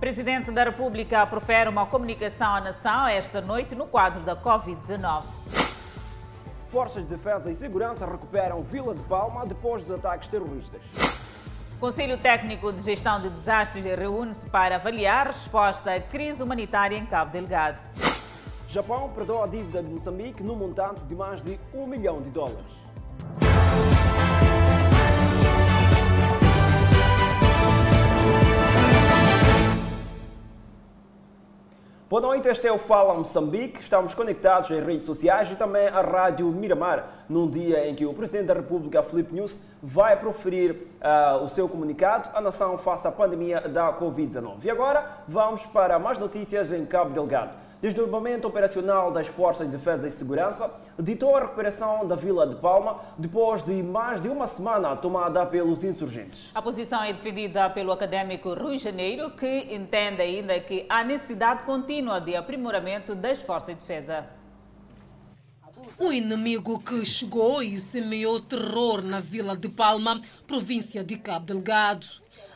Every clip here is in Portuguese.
Presidente da República profere uma comunicação à nação esta noite no quadro da Covid-19. Forças de Defesa e Segurança recuperam Vila de Palma depois dos ataques terroristas. Conselho Técnico de Gestão de Desastres reúne-se para avaliar a resposta à crise humanitária em Cabo Delgado. Japão perdoa a dívida de Moçambique no montante de mais de um milhão de dólares. Boa noite, este é o Fala Moçambique. Estamos conectados em redes sociais e também à Rádio Miramar, num dia em que o Presidente da República, Filipe News, vai proferir uh, o seu comunicado à nação face à pandemia da Covid-19. E agora vamos para mais notícias em Cabo Delgado. Desdobramento operacional das Forças de Defesa e Segurança ditou a recuperação da Vila de Palma depois de mais de uma semana tomada pelos insurgentes. A posição é defendida pelo acadêmico Rui Janeiro, que entende ainda que há necessidade contínua de aprimoramento das Forças de Defesa. O inimigo que chegou e semeou terror na Vila de Palma, província de Cabo Delgado.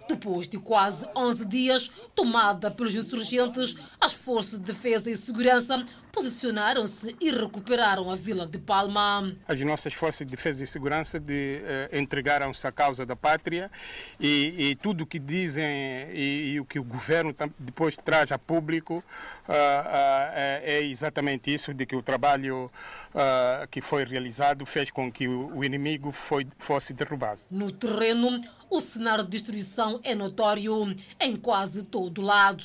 Depois de quase 11 dias tomada pelos insurgentes, as forças de defesa e segurança posicionaram-se e recuperaram a Vila de Palma. As nossas forças de defesa e segurança de, eh, entregaram-se à causa da pátria e, e tudo o que dizem e, e, o que o governo depois traz a público uh, uh, é exatamente isso, de que o trabalho uh, que foi realizado fez com que o, o inimigo foi, fosse derrubado. No terreno, o cenário de destruição é notório em quase todo lado.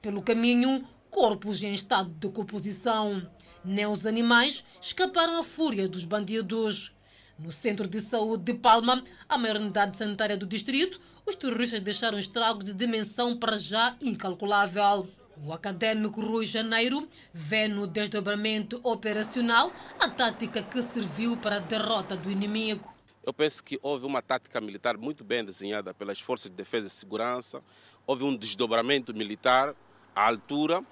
Pelo caminho, corpos em estado de decomposição. Nem os animais escaparam à fúria dos bandidos. No centro de saúde de Palma, a maior unidade sanitária do distrito, os terroristas deixaram estragos de dimensão para já incalculável. O acadêmico Rui Janeiro vê no desdobramento operacional a tática que serviu para a derrota do inimigo. Eu penso que houve uma tática militar muito bem desenhada pelas forças de defesa e segurança, houve um desdobramento militar à altura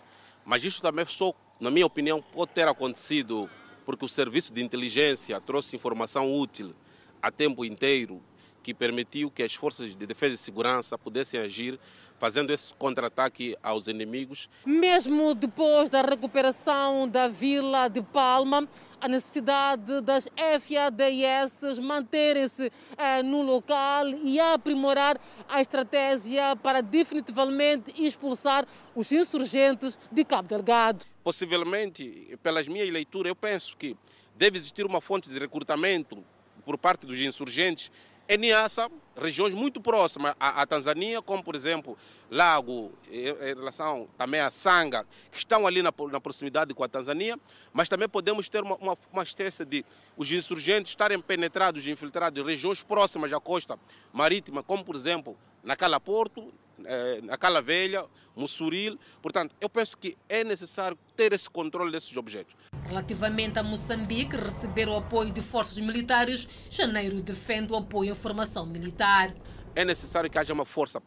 mas isso também só, na minha opinião, pode ter acontecido porque o serviço de inteligência trouxe informação útil a tempo inteiro que permitiu que as forças de defesa e segurança pudessem agir fazendo esse contra-ataque aos inimigos. Mesmo depois da recuperação da vila de Palma, a necessidade das FADS manterem-se eh, no local e aprimorar a estratégia para definitivamente expulsar os insurgentes de Cabo Delgado. Possivelmente, pelas minhas leituras, eu penso que deve existir uma fonte de recrutamento por parte dos insurgentes em Niassa, regiões muito próximas à, à, Tanzânia, como por exemplo Lago, em relação também a Sanga, que estão ali na, na proximidade com a Tanzânia, mas também podemos ter uma, uma, uma espécie de os insurgentes estarem penetrados infiltrados em regiões próximas à costa marítima, como por exemplo na Cala Porto, eh, na Cala Velha, Mussuril. Portanto, eu penso que é necessário ter esse controle desses objetos. Relativamente a Moçambique receber o apoio de forças militares, Janeiro defende o apoio à formação militar é necessário que haja uma força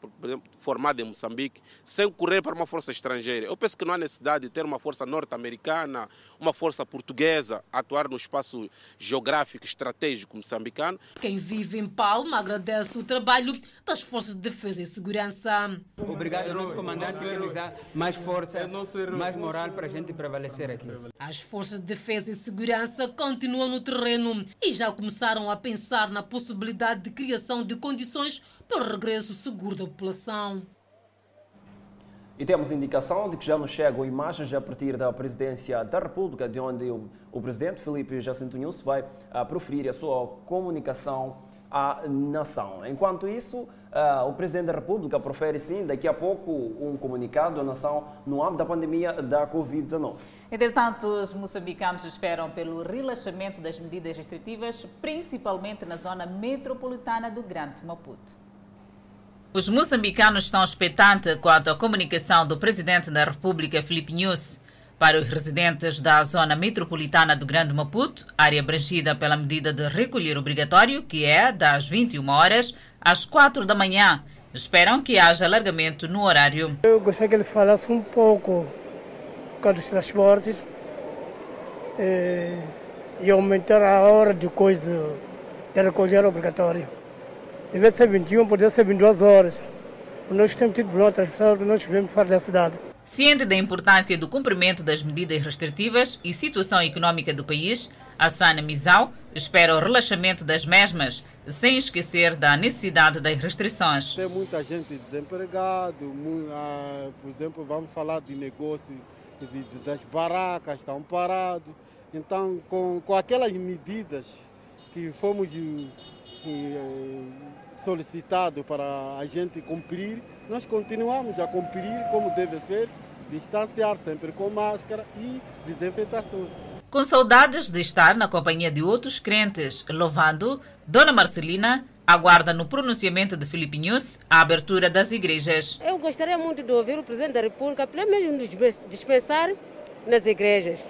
formada em Moçambique sem correr para uma força estrangeira. Eu penso que não há necessidade de ter uma força norte-americana, uma força portuguesa a atuar no espaço geográfico estratégico moçambicano. Quem vive em Palma agradece o trabalho das forças de defesa e segurança. Obrigado ao nosso comandante que nos dá mais força, mais moral para a gente prevalecer aqui. As forças de defesa e segurança continuam no terreno e já começaram a pensar na possibilidade de criação de condições para o regresso seguro da população. E temos indicação de que já nos chegam imagens a partir da presidência da República, de onde o, o presidente Felipe Jacinto Nunes vai a, ah, proferir a sua comunicação à nação. Enquanto isso, ah, o presidente da República profere sim daqui a pouco um comunicado à nação no âmbito da pandemia da Covid-19. Entretanto, os moçambicanos esperam pelo relaxamento das medidas restritivas, principalmente na zona metropolitana do Grande Maputo. Os moçambicanos estão expectantes quanto à comunicação do presidente da República, Filipe Nunes. Para os residentes da zona metropolitana do Grande Maputo, área abrangida pela medida de recolher obrigatório, que é das 21 horas às 4 da manhã, esperam que haja alargamento no horário. Eu gostaria que ele falasse um pouco dos transportes e, e aumentar a hora de coisa de recolher obrigatório. Em vez de ser 21, poderia ser 22 horas. Nós temos tido problema transmissão, nós vivemos fora da cidade. Ciente da importância do cumprimento das medidas restritivas e situação econômica do país, Sana Mizau espera o relaxamento das mesmas, sem esquecer da necessidade das restrições. Tem muita gente desempregada, ah, por exemplo, vamos falar de negócio das barracas, estão parados. Então, com, com aquelas medidas que fomos eh, solicitados para a gente cumprir, nós continuamos a cumprir como deve ser, distanciar sempre com máscara e desinfetações. Com saudades de estar na companhia de outros crentes, louvando, Dona Marcelina aguarda no pronunciamento de Filipe News a abertura das igrejas. Eu gostaria muito de ouvir o Presidente da República, pelo menos dispensar nas igrejas.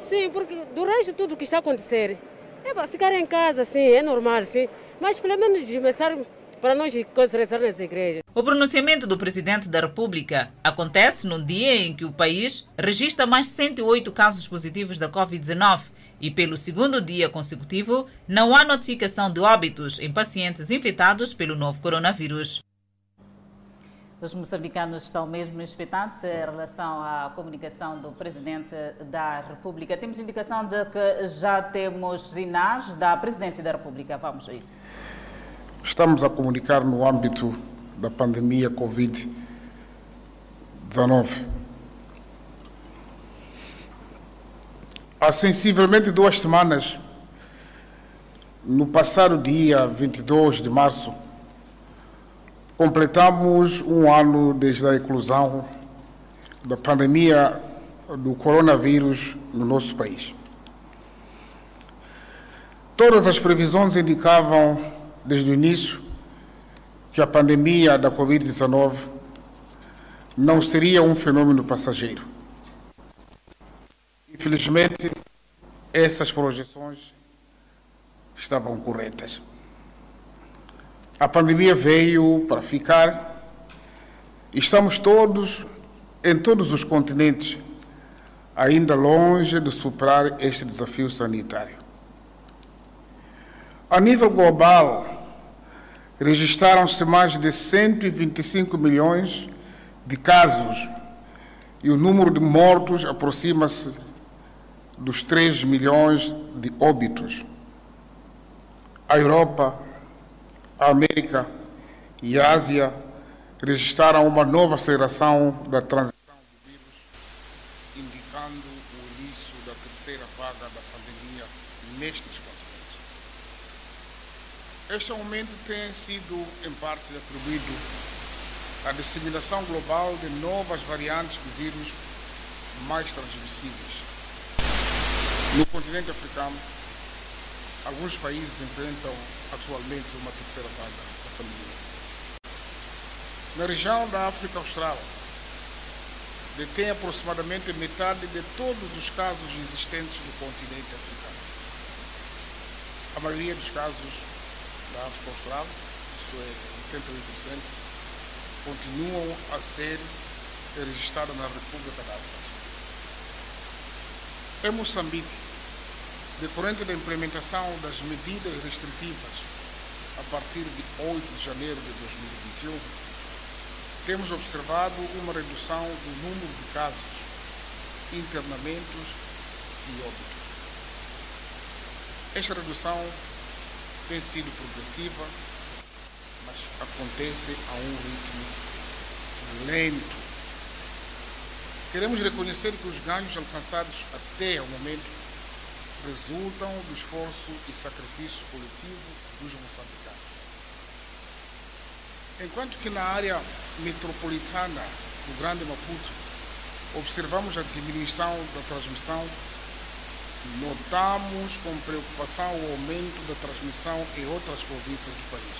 Sim, porque do resto tudo que está a acontecer é para ficar em casa, sim, é normal, sim. Mas pelo menos dispensar para nós rezar nas igrejas. O pronunciamento do Presidente da República acontece num dia em que o país registra mais 108 casos positivos da Covid-19 e, pelo segundo dia consecutivo, não há notificação de óbitos em pacientes infectados pelo novo coronavírus. Os moçambicanos estão mesmo expectantes em relação à comunicação do Presidente da República. Temos indicação de que já temos sinais da Presidência da República. Vamos a isso. Estamos a comunicar no âmbito da pandemia Covid-19. Há sensivelmente duas semanas, no passado dia 22 de março, completamos um ano desde a eclosão da pandemia do coronavírus no nosso país. Todas as previsões indicavam desde o início que a pandemia da Covid-19 não seria um fenômeno passageiro. Infelizmente, essas projeções estavam corretas. A pandemia veio para ficar. Estamos todos, em todos os continentes, ainda longe de superar este desafio sanitário. A nível global, registraram-se mais de 125 milhões de casos e o número de mortos aproxima-se dos 3 milhões de óbitos. A Europa, a América e a Ásia registraram uma nova aceleração da transição do vírus, indicando o início da terceira vaga da pandemia nestes este aumento tem sido, em parte, atribuído à disseminação global de novas variantes do vírus mais transmissíveis. No continente africano, alguns países enfrentam atualmente uma terceira vaga da pandemia. Na região da África Austral, detém aproximadamente metade de todos os casos existentes no continente africano. A maioria dos casos da África Austral, isso é 88%, continuam a ser registradas na República da África. Em Moçambique, decorrente da implementação das medidas restritivas a partir de 8 de janeiro de 2021, temos observado uma redução do número de casos, internamentos e óbitos. Esta redução tem sido progressiva, mas acontece a um ritmo lento. Queremos reconhecer que os ganhos alcançados até o momento resultam do esforço e sacrifício coletivo dos moçambicanos. Enquanto que na área metropolitana do Grande Maputo observamos a diminuição da transmissão Notamos com preocupação o aumento da transmissão em outras províncias do país.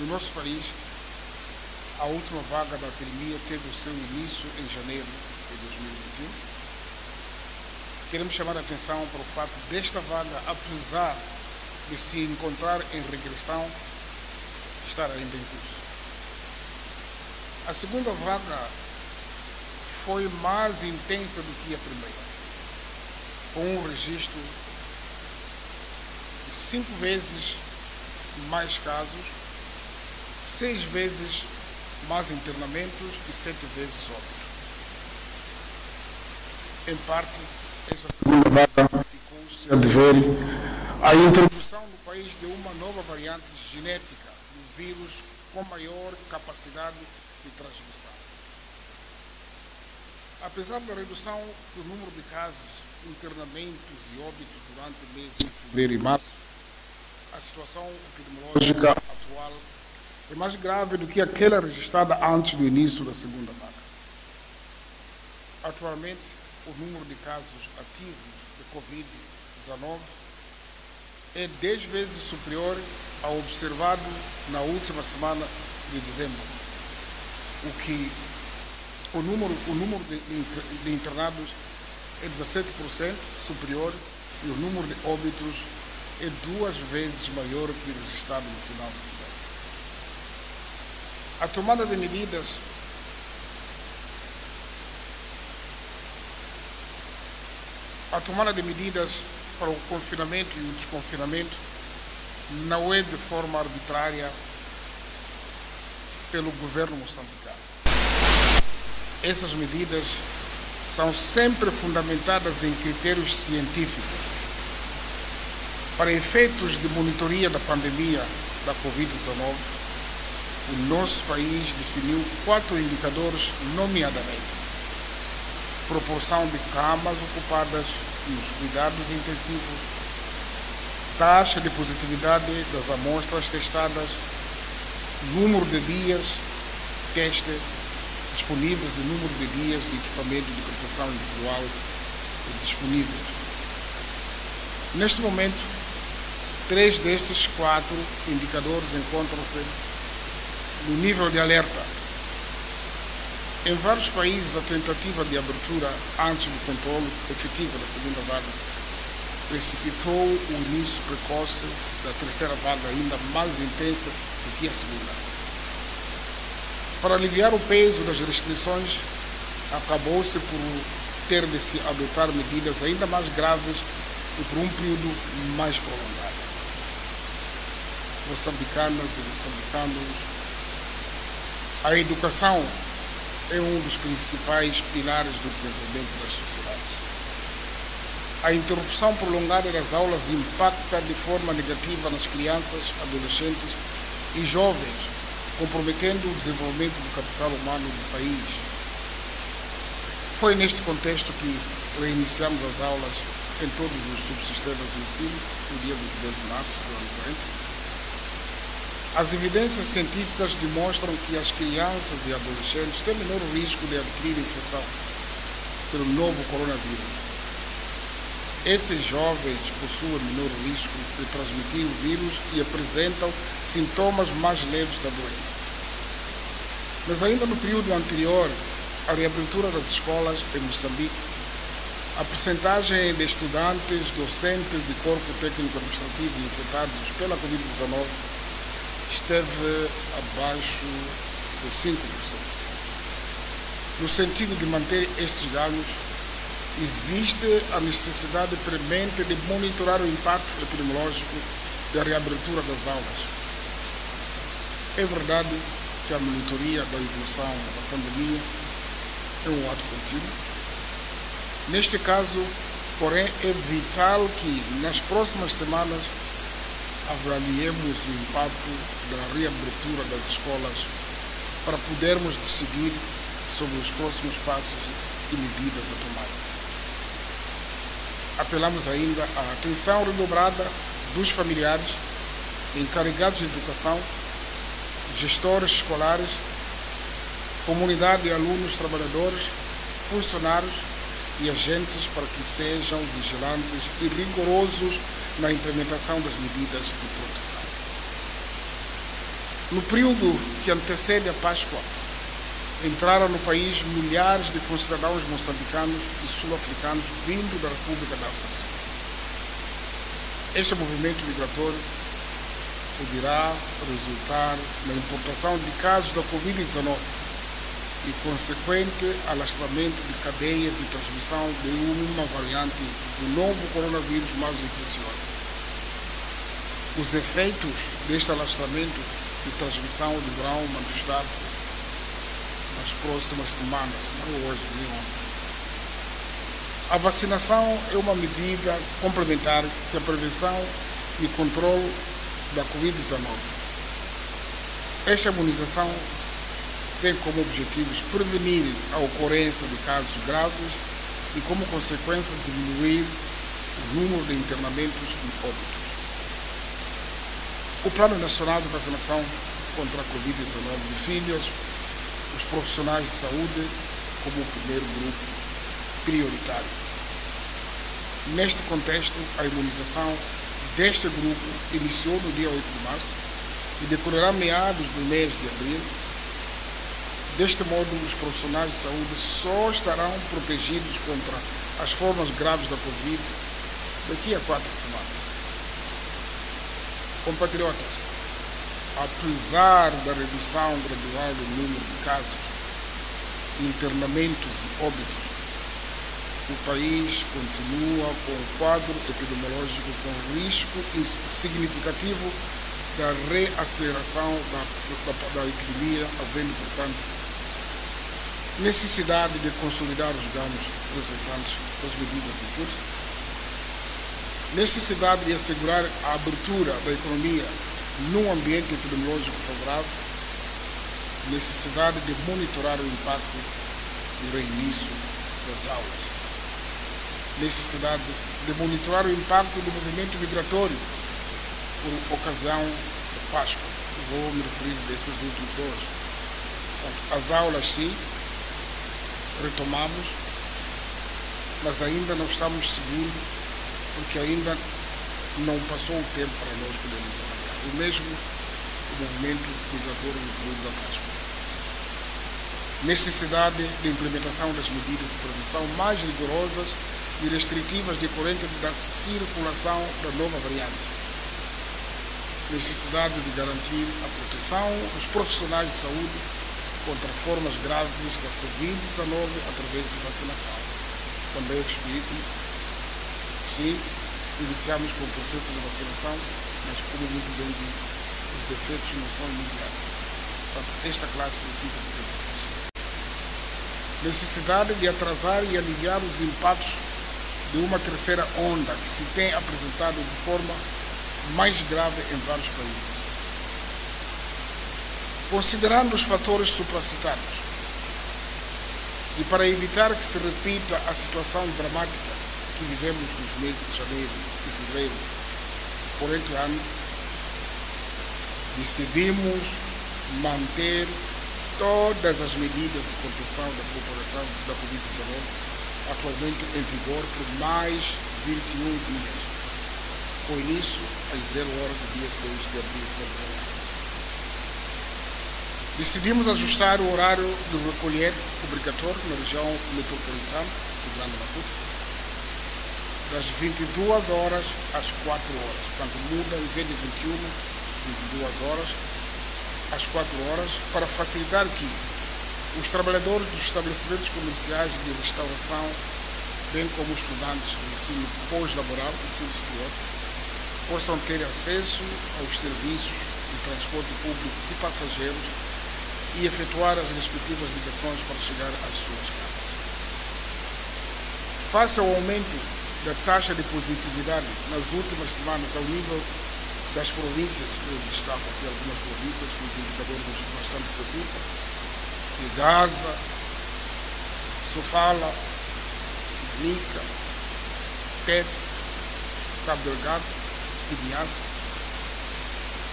No nosso país, a última vaga da epidemia teve o seu início em janeiro de 2021. Queremos chamar a atenção para o fato desta vaga, apesar de se encontrar em regressão, estar ainda em curso. A segunda vaga foi mais intensa do que a primeira com um registro de cinco vezes mais casos, seis vezes mais internamentos e sete vezes óbito. Em parte, segunda vaga ficou-se a dever à introdução no país de uma nova variante genética do vírus com maior capacidade de transmissão. Apesar da redução do número de casos, internamentos e óbitos durante meses de fevereiro e março, a situação epidemiológica atual é mais grave do que aquela registrada antes do início da segunda vaga. Atualmente, o número de casos ativos de Covid-19 é 10 vezes superior ao observado na última semana de dezembro, o que o número, o número de, de internados é 17% superior e o número de óbitos é duas vezes maior que o registrado no final do século. A tomada de medidas a tomada de medidas para o confinamento e o desconfinamento não é de forma arbitrária pelo governo moçambicano. Essas medidas são sempre fundamentadas em critérios científicos. Para efeitos de monitoria da pandemia da Covid-19, o nosso país definiu quatro indicadores, nomeadamente proporção de camas ocupadas nos cuidados intensivos, taxa de positividade das amostras testadas, número de dias teste disponíveis e número de dias de equipamento de proteção individual disponíveis. Neste momento, três destes quatro indicadores encontram-se no nível de alerta. Em vários países, a tentativa de abertura antes do controle efetivo da segunda vaga precipitou o início precoce da terceira vaga, ainda mais intensa do que a segunda. Para aliviar o peso das restrições, acabou-se por ter de se adotar medidas ainda mais graves e por um período mais prolongado. Moçambicanas e moçambicanos, a educação é um dos principais pilares do desenvolvimento das sociedades. A interrupção prolongada das aulas impacta de forma negativa nas crianças, adolescentes e jovens comprometendo o desenvolvimento do capital humano do país. Foi neste contexto que reiniciamos as aulas em todos os subsistemas de ensino no dia 22 de março do ano 40. As evidências científicas demonstram que as crianças e adolescentes têm menor risco de adquirir infecção pelo novo coronavírus. Esses jovens possuem menor risco de transmitir o vírus e apresentam sintomas mais leves da doença. Mas ainda no período anterior à reabertura das escolas em Moçambique, a percentagem de estudantes, docentes e corpo técnico administrativo infectados pela Covid-19 esteve abaixo de 5%. No sentido de manter estes danos, existe a necessidade premente de monitorar o impacto epidemiológico da reabertura das aulas. É verdade que a monitoria da evolução da pandemia é um ato contínuo. Neste caso, porém, é vital que nas próximas semanas avaliemos o impacto da reabertura das escolas para podermos decidir sobre os próximos passos e medidas a tomar apelamos ainda à atenção redobrada dos familiares, encarregados de educação, gestores escolares, comunidade de alunos, trabalhadores, funcionários e agentes para que sejam vigilantes e rigorosos na implementação das medidas de. No período que antecede a Páscoa, entraram no país milhares de concidadãos moçambicanos e sul-africanos vindo da República da África Este movimento migratório poderá resultar na importação de casos da Covid-19 e consequente alastramento de cadeias de transmissão de uma variante do novo coronavírus mais infecciosa. Os efeitos deste alastramento de transmissão deverão manifestar-se nas próximas semanas, não hoje nem ontem. A vacinação é uma medida complementar que a prevenção e controle da Covid-19. Esta imunização tem como objetivos prevenir a ocorrência de casos graves e, como consequência, diminuir o número de internamentos e óbitos. O Plano Nacional de Vacinação contra a Covid-19 define os profissionais de saúde como o primeiro grupo prioritário. Neste contexto, a imunização deste grupo iniciou no dia 8 de março e decorrerá meados do mês de abril. Deste modo, os profissionais de saúde só estarão protegidos contra as formas graves da Covid daqui a quatro semanas. Compatriotas, apesar da redução gradual do número de casos, internamentos e óbitos, o país continua com um quadro epidemiológico com risco significativo da reaceleração da, da, da epidemia, havendo, portanto, necessidade de consolidar os ganhos resultantes das medidas em curso, necessidade de assegurar a abertura da economia num ambiente epidemiológico favorável, necessidade de monitorar o impacto do reinício das aulas, necessidade de monitorar o impacto do movimento migratório por ocasião da Páscoa. Vou me referir desses últimos dois. As aulas, sim, retomamos, mas ainda não estamos seguindo, porque ainda não passou o tempo para nós podermos avaliar. O mesmo o movimento migratório no período da Páscoa. Necessidade de implementação das medidas de prevenção mais rigorosas e restritivas decorrentes da circulação da nova variante. Necessidade de garantir a proteção dos profissionais de saúde contra formas graves da Covid-19 através de vacinação. Também explico, sim, iniciamos com o processo de vacinação, mas como muito bem disse, os efeitos não são imediatos. Portanto, esta classe precisa de ser protegida. Necessidade de atrasar e aliviar os impactos de uma terceira onda que se tem apresentado de forma mais grave em vários países. Considerando os fatores supracitados e para evitar que se repita a situação dramática que vivemos nos meses de janeiro e fevereiro corrente ano, decidimos manter todas as medidas de contenção da propagação da Covid-19 atualmente em vigor por mais 21 dias, com início às 0 horas do dia 6 de abril de Decidimos ajustar o horário do recolher obrigatório na região metropolitana do Grande Maputo, das 22 horas às 4 horas. Portanto, muda em vez de 21, 22 horas às 4 horas, para facilitar que os trabalhadores dos estabelecimentos comerciais de restauração, bem como estudantes de ensino pós-laboral, ensino superior, possam ter acesso aos serviços de transporte público de passageiros e efetuar as respectivas ligações para chegar às suas casas. Face ao aumento da taxa de positividade nas últimas semanas ao nível das províncias, eu destaco aqui algumas províncias que os indicadores bastante preocupam, de Gaza, Sofala, Nica, Tete, Cabo Delgado e Niassa,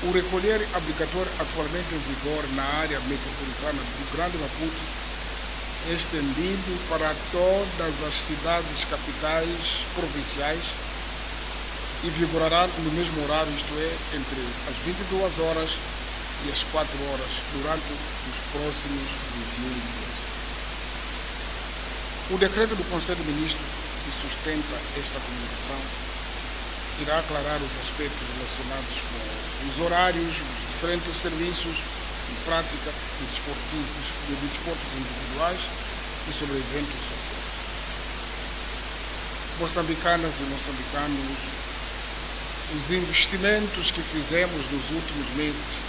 o recolher obrigatório atualmente em vigor na área metropolitana do Grande Maputo estendido para todas as cidades capitais provinciais e vigorará no mesmo horário, isto é, entre as 22 horas e as 4 horas, durante os próximos 21 dias. O decreto do Conselho de Ministros que sustenta esta comunicação irá aclarar os aspectos relacionados com os horários, os diferentes serviços prática de desportos, de desportos individuais e sobre eventos sociais. Moçambicanas e moçambicanos, os investimentos que fizemos nos últimos meses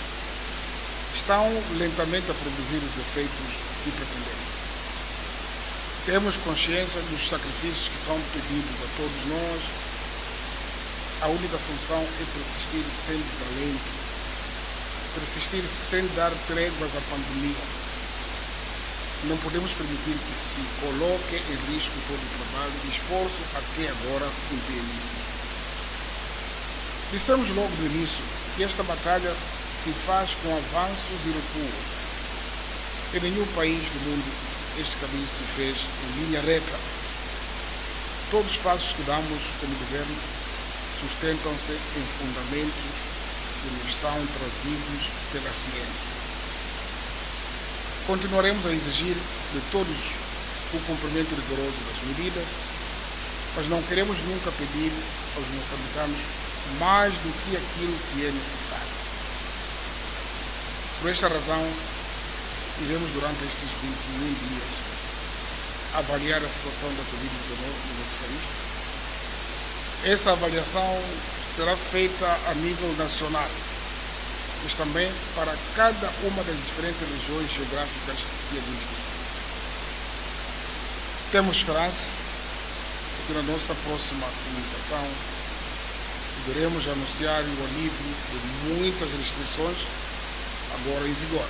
estão lentamente a produzir os efeitos que pretendemos. Temos consciência dos sacrifícios que são pedidos a todos nós. A única solução é persistir sem desalento, persistir sem dar tréguas à pandemia. Não podemos permitir que se coloque em risco todo o trabalho e esforço até agora empreendido. Dissemos logo do início que esta batalha se faz com avanços e recuos. Em nenhum país do mundo este caminho se fez em linha reta. Todos os passos que damos como governo sustentam-se em fundamentos que nos são trazidos pela ciência. Continuaremos a exigir de todos o cumprimento rigoroso das medidas, mas não queremos nunca pedir aos moçambicanos mais do que aquilo que é necessário. Por esta razão, iremos durante estes 21 dias avaliar a situação da Covid-19 no nosso país. Essa avaliação será feita a nível nacional, mas também para cada uma das diferentes regiões geográficas e administrativas. Temos esperança que na nossa próxima comunicação poderemos anunciar o alívio de muitas restrições agora em vigor.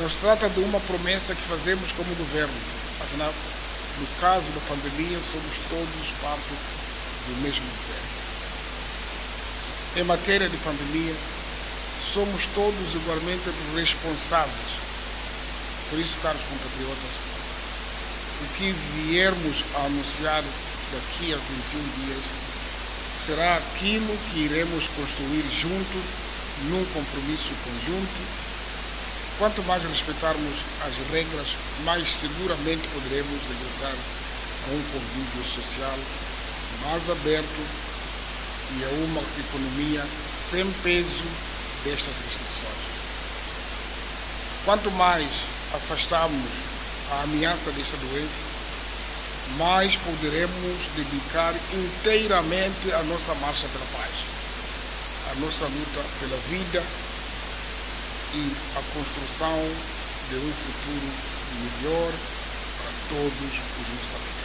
Não se trata de uma promessa que fazemos como governo, afinal, no caso da pandemia, somos todos parte do mesmo governo. Em matéria de pandemia, somos todos igualmente responsáveis. Por isso, caros compatriotas, o que viermos a anunciar daqui a 21 dias será aquilo que iremos construir juntos num compromisso conjunto. Quanto mais respeitarmos as regras, mais seguramente poderemos regressar a um convívio social mais aberto e a uma economia sem peso destas restrições. Quanto mais afastarmos a ameaça desta doença, mais poderemos dedicar inteiramente a nossa marcha pela paz a nossa luta pela vida e a construção de um futuro melhor para todos os moçambicanos.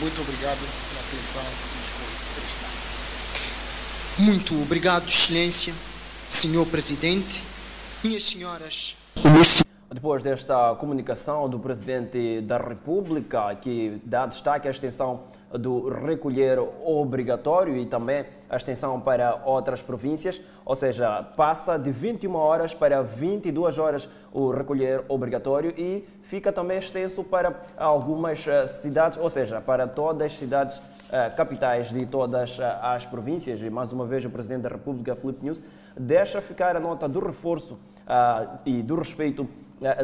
Muito obrigado pela atenção que nos foi prestada. Muito obrigado, Excelência, Senhor Presidente, minhas senhoras. Depois desta comunicação do Presidente da República, que dá destaque à extensão do recolher obrigatório e também a extensão para outras províncias, ou seja, passa de 21 horas para 22 horas o recolher obrigatório e fica também extenso para algumas eh, cidades, ou seja, para todas as cidades eh, capitais de todas eh, as províncias. E mais uma vez o Presidente da República, Filipe News, deixa ficar a nota do reforço e do respeito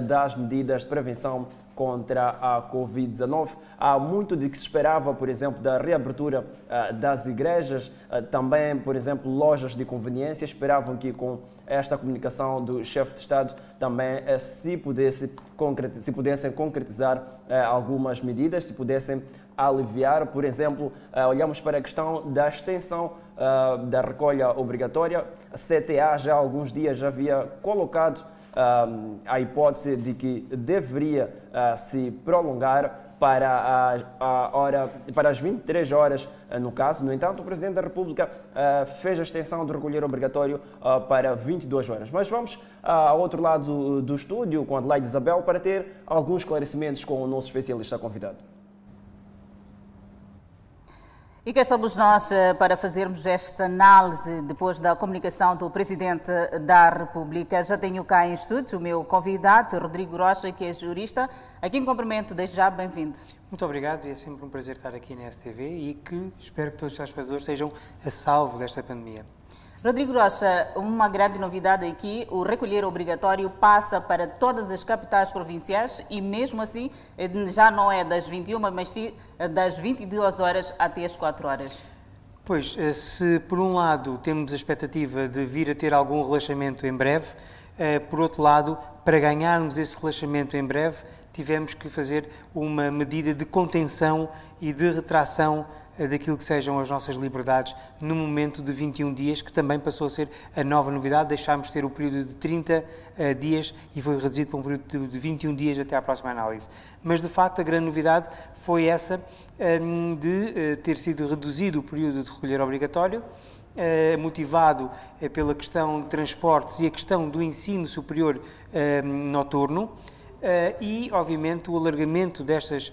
das medidas de prevenção contra a Covid-19. Há muito de que se esperava, por exemplo, da reabertura uh, das igrejas, uh, também, por exemplo, lojas de conveniência. Esperavam que com esta comunicação do chefe de Estado também uh, se, pudesse se pudessem concretizar algumas medidas, se pudessem aliviar. Por exemplo, olhamos para a questão da extensão da recolha obrigatória. A CTA já há alguns dias já havia colocado a hipótese de que deveria uh, se prolongar para, a, a, hora, para as 23 horas, uh, no caso. No entanto, o Presidente da República uh, fez a extensão do recolher obrigatório para 22 horas. Mas vamos ao outro lado do estúdio, com Adelaide Isabel, para ter alguns esclarecimentos com o nosso especialista convidado. E cá estamos nós eh, para fazermos esta análise depois da comunicação do Presidente da República. Já tenho cá em estúdio o meu convidado, Rodrigo Rocha, que é jurista. Aqui em cumprimento, desde já, bem-vindo. Muito obrigado e é sempre um prazer estar aqui na STV e que espero que todos os telespectadores estejam a salvo desta pandemia. Rodrigo Rocha, uma grande novidade aqui, o recolher obrigatório passa para todas as capitais provinciais e mesmo assim eh, já não é das 21, mas sim eh, das 22 horas até as 4 horas. Pois, eh, se por um lado temos a expectativa de vir a ter algum relaxamento em breve, por outro lado, para ganharmos esse relaxamento em breve, tivemos que fazer uma medida de contenção e de retração daquilo que sejam as nossas liberdades no momento de 21 dias, que também passou a ser a nova novidade. Deixámos de ter o período de 30 dias e foi reduzido para um período de 21 dias até à próxima análise. Mas, de facto, a grande novidade foi essa de ter sido reduzido o período de recolher obrigatório eh, motivado eh, pela questão de transportes e a questão do ensino superior eh, noturno. E, obviamente, o alargamento destas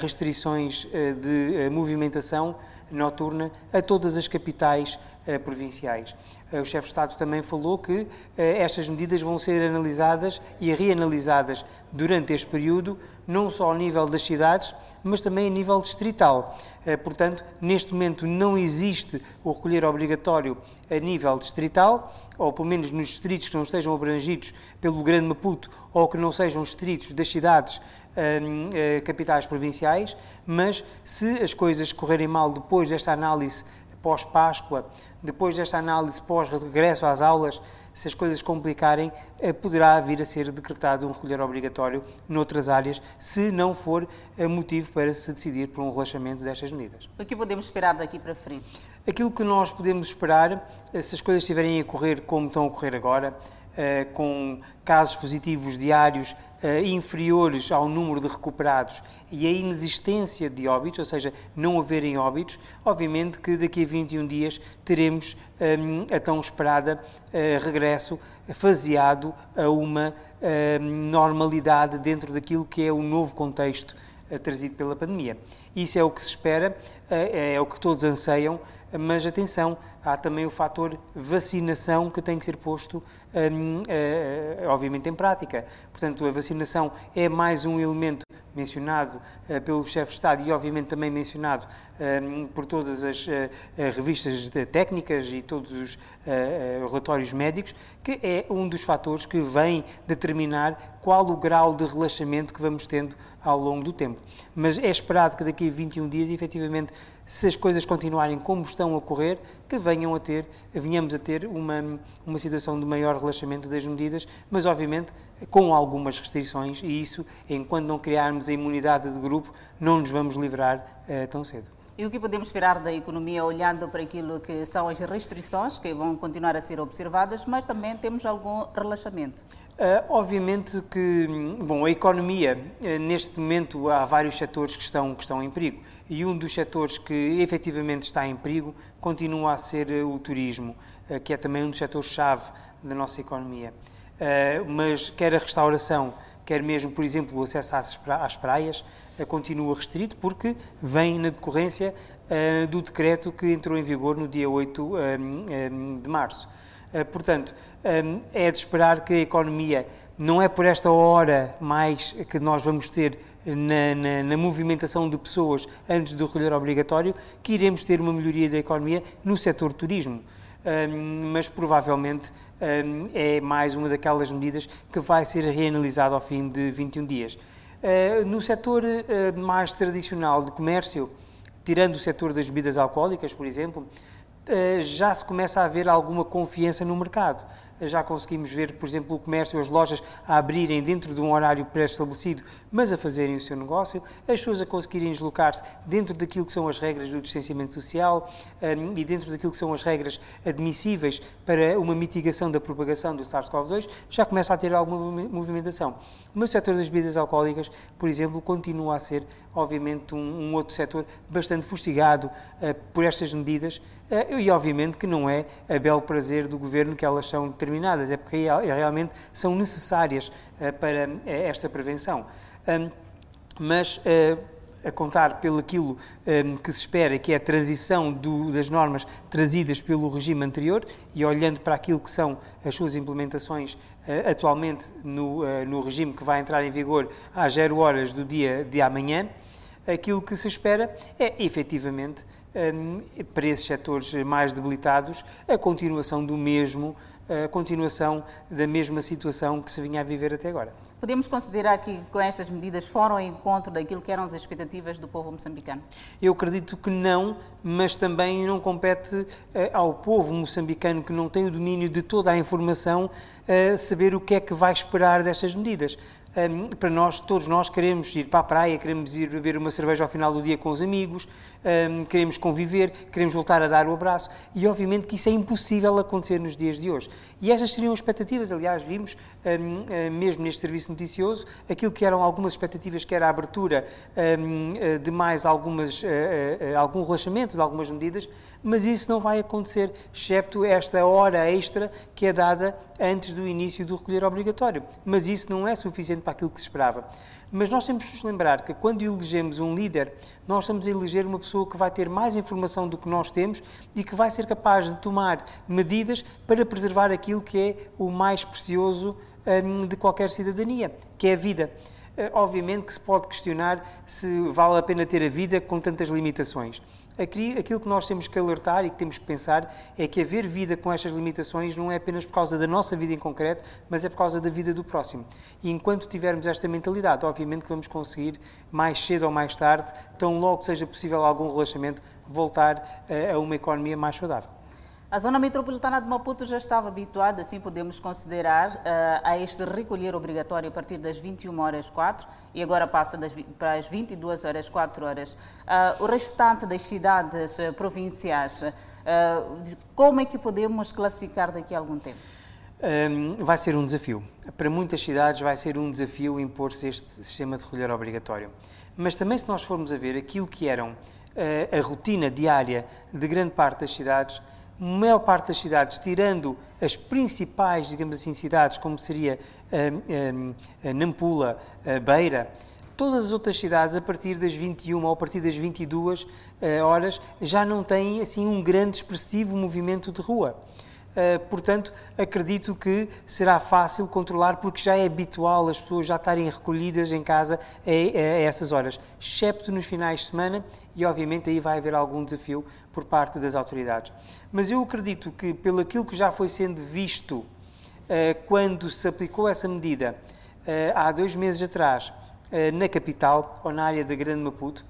restrições de movimentação noturna a todas as capitais provinciais. o chefe de Estado também falou que estas medidas vão ser analisadas e reanalisadas durante este período, não só ao nível das cidades, mas também a nível distrital. Eh, portanto, neste momento não existe o recolher obrigatório a nível distrital, ou pelo menos nos distritos que não estejam abrangidos pelo Grande Maputo ou que não sejam distritos das cidades ehm, eh, capitais provinciais, mas se as coisas correrem mal depois desta análise pós-Páscoa, depois desta análise pós-regresso às aulas, se as coisas complicarem, eh, poderá vir a ser decretado um recolher obrigatório noutras áreas, se não for eh, motivo para se decidir por um relaxamento destas medidas. O que podemos esperar daqui para frente? Aquilo que nós podemos esperar, eh, se as coisas estiverem a correr como estão a correr agora, com casos positivos diários inferiores ao número de recuperados e a inexistência de óbitos, ou seja, não haverem óbitos, obviamente que daqui a 21 dias teremos um, a tão esperada uh, regresso faseado a uma uh, normalidade dentro daquilo que é o novo contexto uh, trazido pela pandemia. Isso é o que se espera, é o que todos anseiam, mas atenção, há também o fator vacinação que tem que ser posto, um, obviamente, em prática. Portanto, a vacinação é mais um elemento mencionado uh, pelo chefe de Estado e, obviamente, também mencionado uh, por todas as uh, revistas técnicas e todos os relatórios médicos, que é um dos fatores que vem determinar qual o grau de relaxamento que vamos tendo ao longo do tempo. Mas é esperado que daqui a 21 dias, efetivamente, se as coisas continuarem como estão a correr, que venham a ter, venhamos a ter uma, uma situação de maior relaxamento das medidas, mas obviamente com algumas restrições e isso, enquanto não criarmos a imunidade de grupo, não nos vamos livrar uh, tão cedo. E o que podemos esperar da economia olhando para aquilo que são as restrições que vão continuar a ser observadas, mas também temos algum relaxamento? Uh, obviamente que, bom, a economia, uh, neste momento há vários setores que estão, que estão em perigo e um dos setores que efetivamente está em perigo continua a ser uh, o turismo, que é também um dos setores-chave da nossa economia. mas quer a restauração, quer mesmo, por exemplo, o acesso às praias, continua restrito porque vem na decorrência do decreto que entrou em vigor no dia 8 de março. Portanto, é de esperar que a economia, não é por esta hora mais que nós vamos ter na, na, na, movimentação de pessoas antes do recolher obrigatório, que iremos ter uma melhoria da economia no setor turismo. Mas provavelmente é mais uma daquelas medidas que vai ser reanalisada ao fim de 21 dias. Uh, no setor uh, mais tradicional de comércio, tirando o setor das bebidas alcoólicas, por exemplo, uh, já se começa a haver alguma confiança no mercado já conseguimos ver, por exemplo, o comércio, as lojas a abrirem dentro de um horário pré-estabelecido, mas a fazerem o seu negócio, as pessoas a conseguirem deslocar-se dentro daquilo que são as regras do distanciamento social um, e dentro daquilo que são as regras admissíveis para uma mitigação da propagação do SARS-CoV-2, já começa a ter alguma movimentação. No setor das bebidas alcoólicas, por exemplo, continua a ser, obviamente, um, um outro setor bastante fustigado uh, por estas medidas e, obviamente, que não é a belo prazer do governo que elas são determinadas, é porque realmente são necessárias uh, para esta prevenção. Um, mas a contar pelo aquilo que se espera, que é a transição do, das normas trazidas pelo regime anterior e olhando para aquilo que são as suas implementações atualmente no, no regime que vai entrar em vigor às 0 horas do dia de amanhã, aquilo que se espera é efetivamente para esses setores mais debilitados a continuação do mesmo, a continuação da mesma situação que se vinha a viver até agora. Podemos considerar que com estas medidas foram ao encontro daquilo que eram as expectativas do povo moçambicano? Eu acredito que não, mas também não compete eh, ao povo moçambicano que não tem o domínio de toda a informação uh, saber o que é que vai esperar destas medidas. Um, para nós, todos nós queremos ir para a praia, queremos ir beber uma cerveja ao final do dia com os amigos, um, queremos conviver, queremos voltar a dar o abraço e obviamente que isso é impossível acontecer nos dias de hoje. E estas seriam expectativas, aliás, vimos um, eh, mesmo neste serviço noticioso aquilo que eram algumas expectativas, que era a abertura eh, de mais algumas, eh, algum relaxamento de algumas medidas, mas isso não vai acontecer, excepto esta hora extra que é dada antes do início do recolher obrigatório. Mas isso não é suficiente para aquilo que se esperava. Mas nós temos que nos lembrar que quando elegemos um líder, nós estamos a eleger uma pessoa que vai ter mais informação do que nós temos e que vai ser capaz de tomar medidas para preservar aquilo que é o mais precioso um, de qualquer cidadania, que é a vida. Uh, obviamente que se pode questionar se vale a pena ter a vida com tantas limitações. Aqui, aquilo que nós temos que alertar e que temos que pensar é que haver vida com estas limitações não é apenas por causa da nossa vida em concreto, mas é por causa da vida do próximo. E enquanto tivermos esta mentalidade, obviamente que vamos conseguir, mais cedo ou mais tarde, tão logo seja possível algum relaxamento, voltar a, a uma economia mais saudável. A zona metropolitana de Maputo já estava habituada, assim podemos considerar, uh, a este recolher obrigatório a partir das 21 horas 4 e agora passa das, para as 22 horas 4 horas. Uh, o restante das cidades uh, provinciais, como é que podemos classificar daqui a algum tempo? Um, vai ser um desafio. Para muitas cidades vai ser um desafio impor-se este sistema de recolher obrigatório. Mas também se nós formos a ver aquilo que eram a rotina diária de grande parte das cidades, a maior parte das cidades, tirando as principais, digamos assim, cidades, como seria um, um, Nampula, Beira, todas as outras cidades, a partir das 21 ou a partir das 22 uh, horas, já não têm assim um grande expressivo movimento de rua. Uh, portanto, acredito que será fácil controlar, porque já é habitual as pessoas já estarem recolhidas em casa a, a, essas horas, excepto nos finais de semana, e obviamente aí vai haver algum desafio por parte das autoridades. Mas eu acredito que, pelo aquilo que já foi sendo visto uh, quando se aplicou essa medida uh, há dois meses atrás na capital, ou na área da Grande Maputo,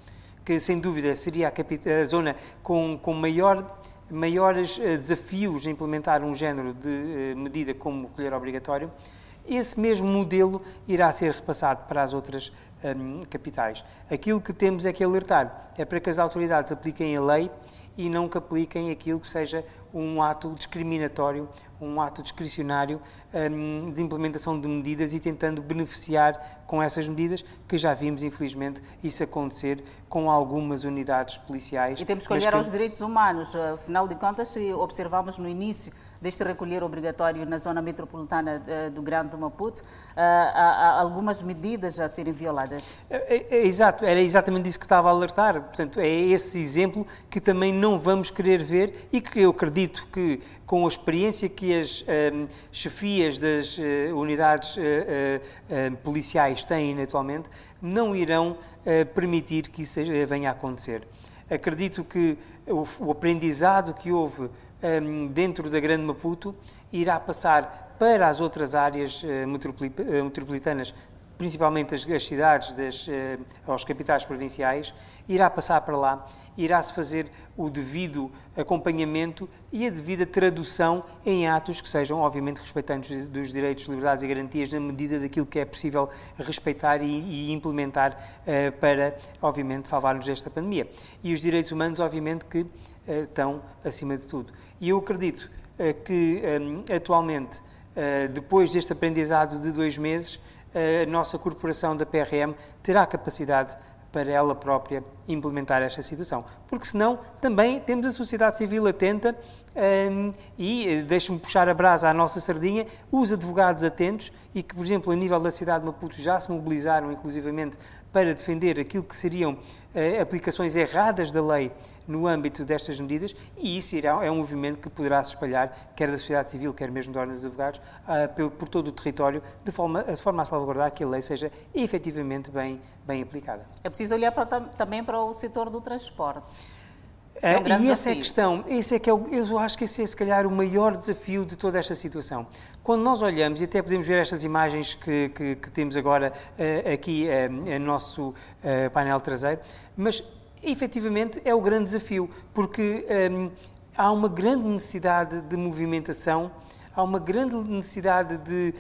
que sem dúvida seria a, a zona com, com maior maiores uh, desafios a implementar um género de uh, medida como recolher obrigatório, esse mesmo modelo irá ser repassado para as outras um, capitais. Aquilo que temos é que alertar é para que as autoridades apliquem a lei e não que apliquem aquilo que seja um ato discriminatório, um ato discricionário um, de implementação de medidas e tentando beneficiar com essas medidas, que já vimos, infelizmente, isso acontecer com algumas unidades policiais. E temos que olhar que... aos direitos humanos. Afinal de contas, se observamos no início deste recolher obrigatório na zona metropolitana eh, do Grande Maputo, eh, há algumas medidas a serem violadas. É, é, é, exato, era exatamente isso que estava a alertar. Portanto, é esse exemplo que também não vamos querer ver e que eu acredito que com a experiência que as um, chefias das uh, unidades uh, uh, policiais têm atualmente, não irão permitir que isso venha a acontecer. Acredito que o, o aprendizado que houve um, dentro da Grande Maputo irá passar para as outras áreas metropolitanas, principalmente as, as cidades, das, uh, aos capitais provinciais, irá passar para lá, irá-se fazer o devido acompanhamento e a devida tradução em atos que sejam, obviamente, respeitantes dos direitos, liberdades e garantias na medida daquilo que é possível respeitar e, e implementar uh, para, obviamente, salvar-nos desta pandemia. E os direitos humanos, obviamente, que uh, estão acima de tudo. E eu acredito que atualmente, depois deste aprendizado de dois meses, a nossa corporação da PRM terá capacidade para ela própria implementar esta situação. Porque senão também temos a sociedade civil atenta um, e, deixe-me puxar a brasa à nossa sardinha, os advogados atentos e que, por exemplo, a nível da cidade de Maputo já se mobilizaram inclusivamente para defender aquilo que seriam uh, aplicações erradas da lei no âmbito destas medidas e isso irá, é um movimento que poderá se espalhar, quer da sociedade civil, quer mesmo de ordens de advogados, uh, por todo o território, de forma, de forma a salvaguardar que a lei seja efetivamente bem, bem aplicada. É preciso olhar para, também para o setor do transporte. É um e essa é a questão, esse é que é o, eu acho que esse é se calhar o maior desafio de toda esta situação. Quando nós olhamos, e até podemos ver estas imagens que, que, que temos agora uh, aqui uh, no nosso uh, painel traseiro, mas efetivamente é o grande desafio, porque um, há uma grande necessidade de movimentação há uma grande necessidade de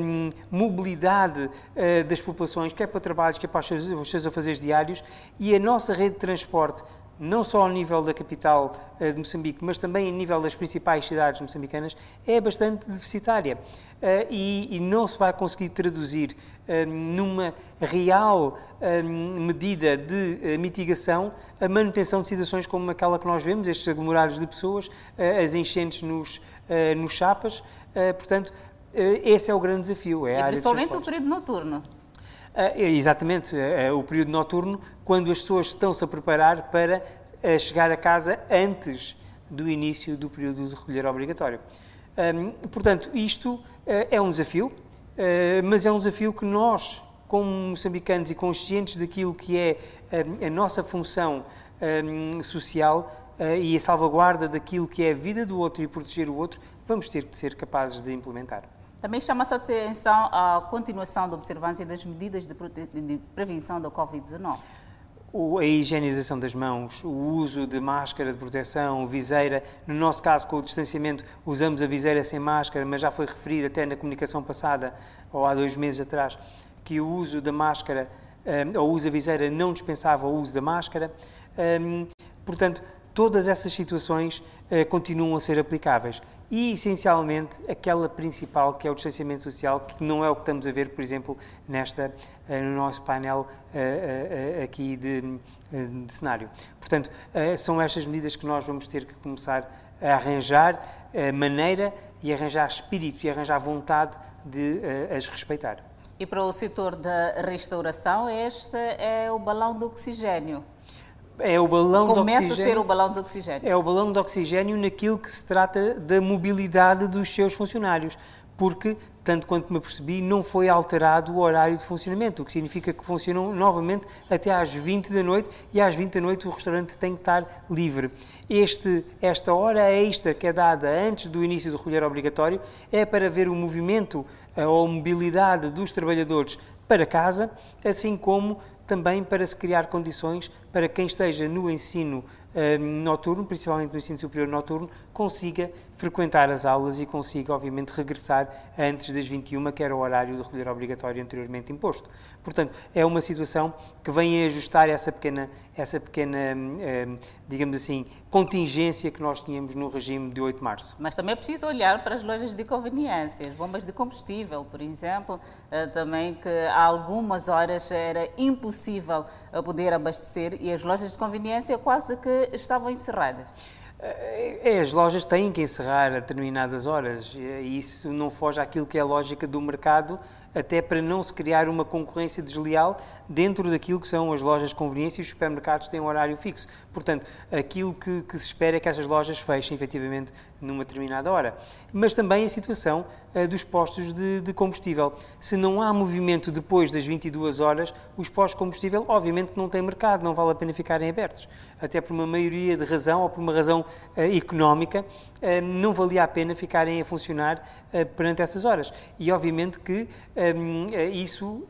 um, mobilidade uh, das populações, quer para trabalhos, quer para os seus, os seus afazeres diários, e a nossa rede de transporte não só ao nível da capital uh, de Moçambique, mas também a nível das principais cidades moçambicanas, é bastante deficitária. Uh, e, não se vai conseguir traduzir uh, numa real medida de mitigação a manutenção de situações como aquela que nós vemos, estes aglomerados de pessoas, as enchentes nos, nos chapas. portanto, esse é o grande desafio. É e principalmente o período noturno. É, exatamente, o período noturno, quando as pessoas estão-se a preparar para chegar a casa antes do início do período de recolher obrigatório. portanto, isto é um desafio, mas é um desafio que nós, como moçambicanos e conscientes daquilo que é a nossa função social e a salvaguarda daquilo que é a vida do outro e proteger o outro, vamos ter que ser capazes de implementar. Também chama-se atenção a continuação da observância das medidas de, de prevenção da Covid-19 a higienização das mãos, o uso de máscara de proteção, viseira. No nosso caso, com o distanciamento, usamos a viseira sem máscara, mas já foi referido até na comunicação passada, ou há dois meses atrás, que o uso da máscara, um, ou o uso da viseira, não dispensava o uso da máscara. Um, portanto, todas essas situações uh, continuam a ser aplicáveis e, essencialmente, aquela principal, que é o distanciamento social, que não é o que estamos a ver, por exemplo, nesta, eh, no nosso painel eh, eh, aqui de, de cenário. Portanto, são estas medidas que nós vamos ter que começar a arranjar maneira e arranjar espírito e arranjar vontade de as respeitar. E para o setor da restauração, este é o balão do oxigênio. É o balão Começa de oxigênio. a ser o balão de oxigênio. É o balão de oxigênio naquilo que se trata da mobilidade dos seus funcionários, porque, tanto quanto me percebi, não foi alterado o horário de funcionamento, o que significa que funcionam novamente até às 20 da noite e às 20 da noite o restaurante tem que estar livre. Este, esta hora extra que é dada antes do início do recolher obrigatório é para ver o movimento ou a mobilidade dos trabalhadores para casa, assim como também para se criar condições para quem esteja no ensino uh, noturno, principalmente no ensino superior noturno, consiga frequentar as aulas e consiga, obviamente, regressar antes das 21, que era o horário de recolher obrigatório anteriormente imposto. Portanto, é uma situação que vem a ajustar essa pequena, essa pequena uh, digamos assim, contingência que nós tínhamos no regime de 8 de março. Mas também é preciso olhar para as lojas de conveniência, as bombas de combustível, por exemplo, uh, também que há algumas horas era impossível poder abastecer e as lojas de conveniência quase que estavam encerradas. É, as lojas têm que encerrar a determinadas horas e isso não foge àquilo que é a lógica do mercado, até para não se criar uma concorrência desleal dentro daquilo que são as lojas de conveniência e os supermercados têm um horário fixo. Portanto, aquilo que, que se espera é que essas lojas fechem efetivamente numa determinada hora. Mas também a situação uh, dos postos de, de, combustível. Se não há movimento depois das 22 horas, os postos de combustível, obviamente, não têm mercado, não vale a pena ficarem abertos. Até por uma maioria de razão ou por uma razão uh, económica, uh, não valia a pena ficarem a funcionar perante essas horas. E, obviamente, que isso,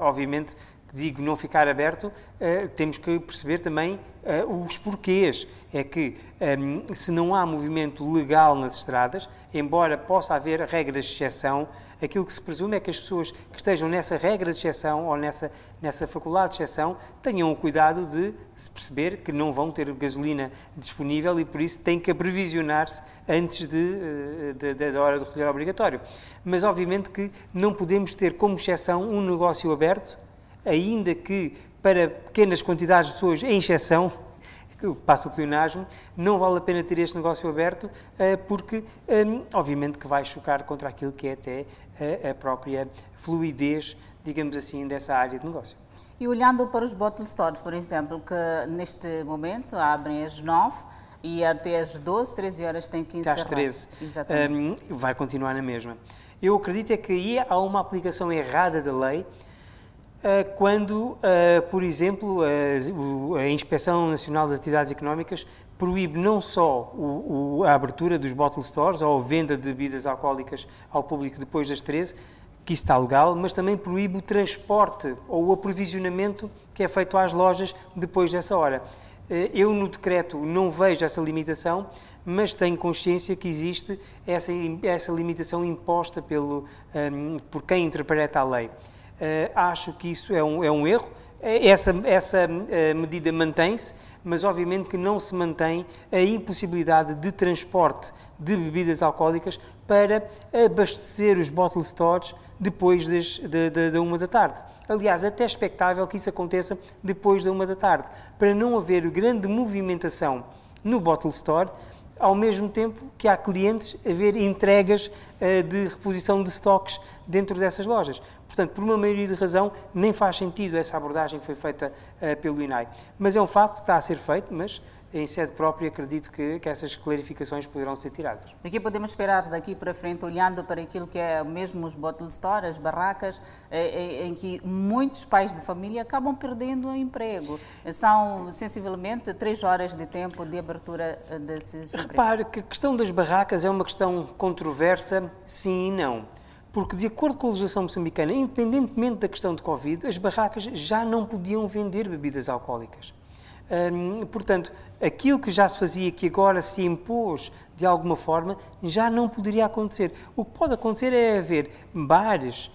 obviamente, digo não ficar aberto, uh, temos que perceber também uh, os porquês. É que um, ehm, se não há movimento legal nas estradas, embora possa haver regras de exceção, aquilo que se presume é que as pessoas que estejam nessa regra de exceção ou nessa, nessa faculdade de exceção tenham o cuidado de se perceber que não vão ter gasolina disponível e por isso têm que aprevisionar-se antes de, eh, de, de, da hora do recolher obrigatório. Mas obviamente que não podemos ter como exceção um negócio aberto ainda que para pequenas quantidades de pessoas, em exceção, que passa o pleonasmo, não vale a pena ter este negócio aberto, eh, porque, hum, obviamente, que vai chocar contra aquilo que é até eh, a própria fluidez, digamos assim, dessa área de negócio. E olhando para os bottle stores, por exemplo, que neste momento abrem às 9 e até às 12, 13 horas tem que encerrar. Até às 13. Exatamente. Um, vai continuar na mesma. Eu acredito é que aí há uma aplicação errada da lei, eh, quando, eh, por exemplo, a Inspeção Nacional das Atividades Económicas proíbe não só a abertura dos bottle stores ou a venda de bebidas alcoólicas ao público depois das 13, que isso está legal, mas também proíbe o transporte ou o aprovisionamento que é feito às lojas depois dessa hora. Eh, eu, no decreto, não vejo essa limitação, mas tenho consciência que existe essa, essa limitação imposta pelo, por quem interpreta a lei. Uh, acho que isso é um, é um erro. Essa, essa uh, medida mantém-se, mas obviamente que não se mantém a impossibilidade de transporte de bebidas alcoólicas para abastecer os bottle stores depois das, da, da, da, uma da tarde. Aliás, até expectável que isso aconteça depois da uma da tarde, para não haver grande movimentação no bottle store, ao mesmo tempo que há clientes a ver entregas uh, de reposição de estoques dentro dessas lojas. Portanto, por uma maioria de razão, nem faz sentido essa abordagem que foi feita uh, pelo INAI. Mas é um facto, está a ser feito, mas em sede própria, acredito que, que, essas clarificações poderão ser tiradas. O que podemos esperar daqui para frente, olhando para aquilo que é mesmo os bottle store, as barracas, eh, eh, em que muitos pais de família acabam perdendo o emprego? São sensivelmente três horas de tempo de abertura eh, desses empregos. Repare que a questão das barracas é uma questão controversa, sim e não. Porque, de acordo com a legislação moçambicana, independentemente da questão de Covid, as barracas já não podiam vender bebidas alcoólicas. Hum, portanto, aquilo que já se fazia, que agora se impôs de alguma forma, já não poderia acontecer. O que pode acontecer é haver bares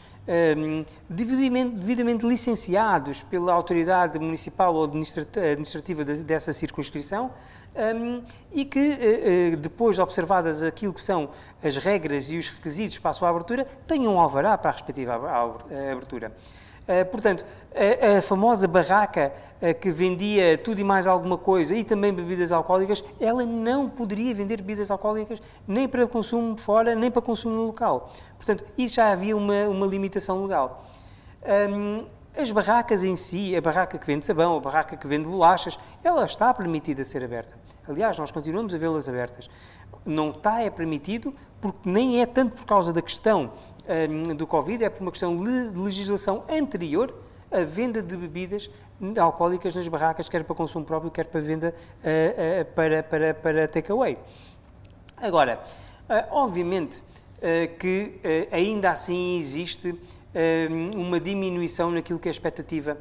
um, devidamente, devidamente, licenciados pela autoridade municipal ou administrativa dessa circunscrição um, e que, uh, uh, depois de observadas aquilo que são as regras e os requisitos para a sua abertura, tenham um alvará para a respectiva abertura. Eh, portanto, a, a, famosa barraca uh, que vendia tudo e mais alguma coisa e também bebidas alcoólicas, ela não poderia vender bebidas alcoólicas nem para consumo fora, nem para consumo local. Portanto, isso já havia uma, uma limitação legal. Um, as barracas em si, a barraca que vende sabão, a barraca que vende bolachas, ela está permitida ser aberta. Aliás, nós continuamos a vê-las abertas. Não está é permitido porque nem é tanto por causa da questão um, do Covid, é por uma questão de legislação anterior à venda de bebidas alcoólicas nas barracas, quer para consumo próprio, quer para venda uh, uh, para, para, para takeaway. Agora, uh, obviamente que ainda assim existe uma diminuição naquilo que é a expectativa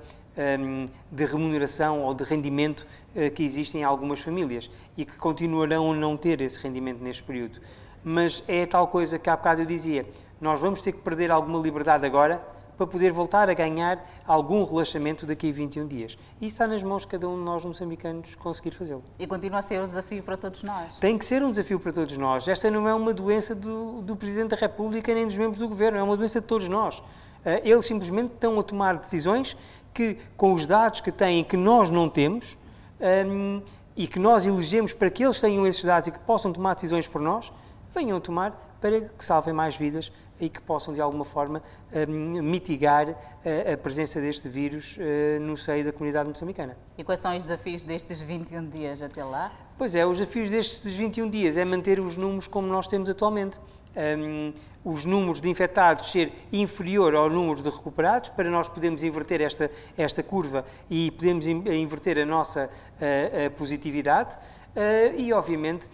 de remuneração ou de rendimento que existe em algumas famílias e que continuarão a não ter esse rendimento neste período. Mas é tal coisa que há bocado eu dizia, nós vamos ter que perder alguma liberdade agora para poder voltar a ganhar algum relaxamento daqui a 21 dias. E está nas mãos de cada um de nós, moçambicanos, conseguir fazê-lo. E continua a ser um desafio para todos nós. Tem que ser um desafio para todos nós. Esta não é uma doença do, do Presidente da República nem dos membros do Governo, é uma doença de todos nós. Eh, eles simplesmente estão a tomar decisões que, com os dados que têm, que nós não temos, um, ehm, e que nós elegemos para que eles tenham esses dados e que possam tomar decisões por nós, venham a tomar para que salvem mais vidas e que possam, de alguma forma, hum, mitigar eh, a presença deste vírus eh, no seio da comunidade moçambicana. E quais são os desafios destes 21 dias até lá? Pois é, os desafios destes 21 dias é manter os números como nós temos atualmente. Um, os números de infectados ser inferior ao número de recuperados, para nós podermos inverter esta, esta curva e podemos inverter a nossa uh, a positividade. Uh, e, obviamente,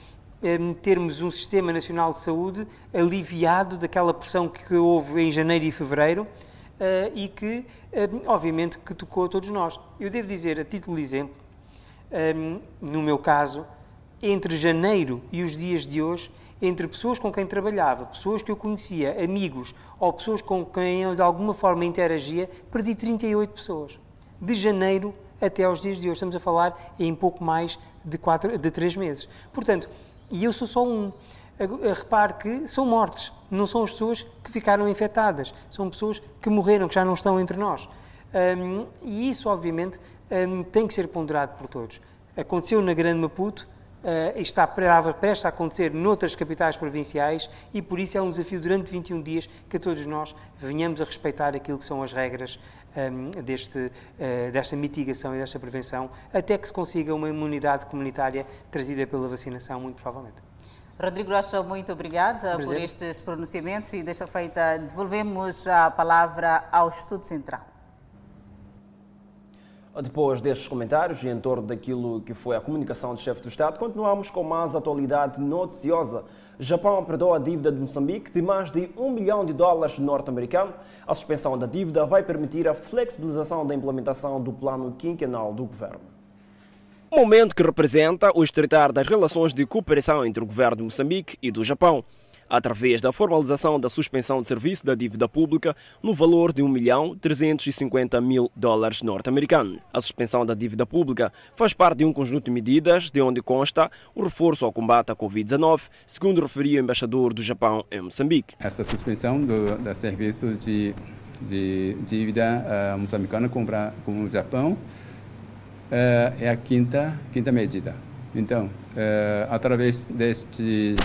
termos um Sistema Nacional de Saúde aliviado daquela pressão que houve em janeiro e fevereiro uh, e que, um, obviamente, que tocou a todos nós. Eu devo dizer, a título de exemplo, um, no meu caso, entre janeiro e os dias de hoje, entre pessoas com quem trabalhava, pessoas que eu conhecia, amigos ou pessoas com quem eu de alguma forma interagia, perdi 38 pessoas. De janeiro até aos dias de hoje. Estamos a falar em pouco mais de, quatro, de três meses. Portanto, e eu sou só um. Repare que são mortes, não são as pessoas que ficaram infectadas, são pessoas que morreram, que já não estão entre nós. Um, e isso, obviamente, um, tem que ser ponderado por todos. Aconteceu na Grande Maputo, uh, está prestes a acontecer noutras capitais provinciais e por isso é um desafio durante 21 dias que todos nós venhamos a respeitar aquilo que são as regras um, deste, uh, desta mitigação e desta prevenção, até que se consiga uma imunidade comunitária trazida pela vacinação, muito provavelmente. Rodrigo Rocha, muito obrigada por estes pronunciamentos e desta feita devolvemos a palavra ao Estudo Central. Depois destes comentários e em torno daquilo que foi a comunicação do chefe do Estado, continuamos com mais atualidade noticiosa. Japão perdoa a dívida de Moçambique de mais de um milhão de dólares norte-americano. A suspensão da dívida vai permitir a flexibilização da implementação do plano quinquenal do governo. momento que representa o estreitar das relações de cooperação entre o governo de Moçambique e do Japão através da formalização da suspensão de serviço da dívida pública no valor de 1 milhão 350 mil dólares norte-americanos. A suspensão da dívida pública faz parte de um conjunto de medidas de onde consta o reforço ao combate à Covid-19, segundo referiu o embaixador do Japão em Moçambique. Essa suspensão do, do serviço de, de dívida uh, moçambicana com, com o Japão uh, é a quinta, quinta medida. Então, uh, através deste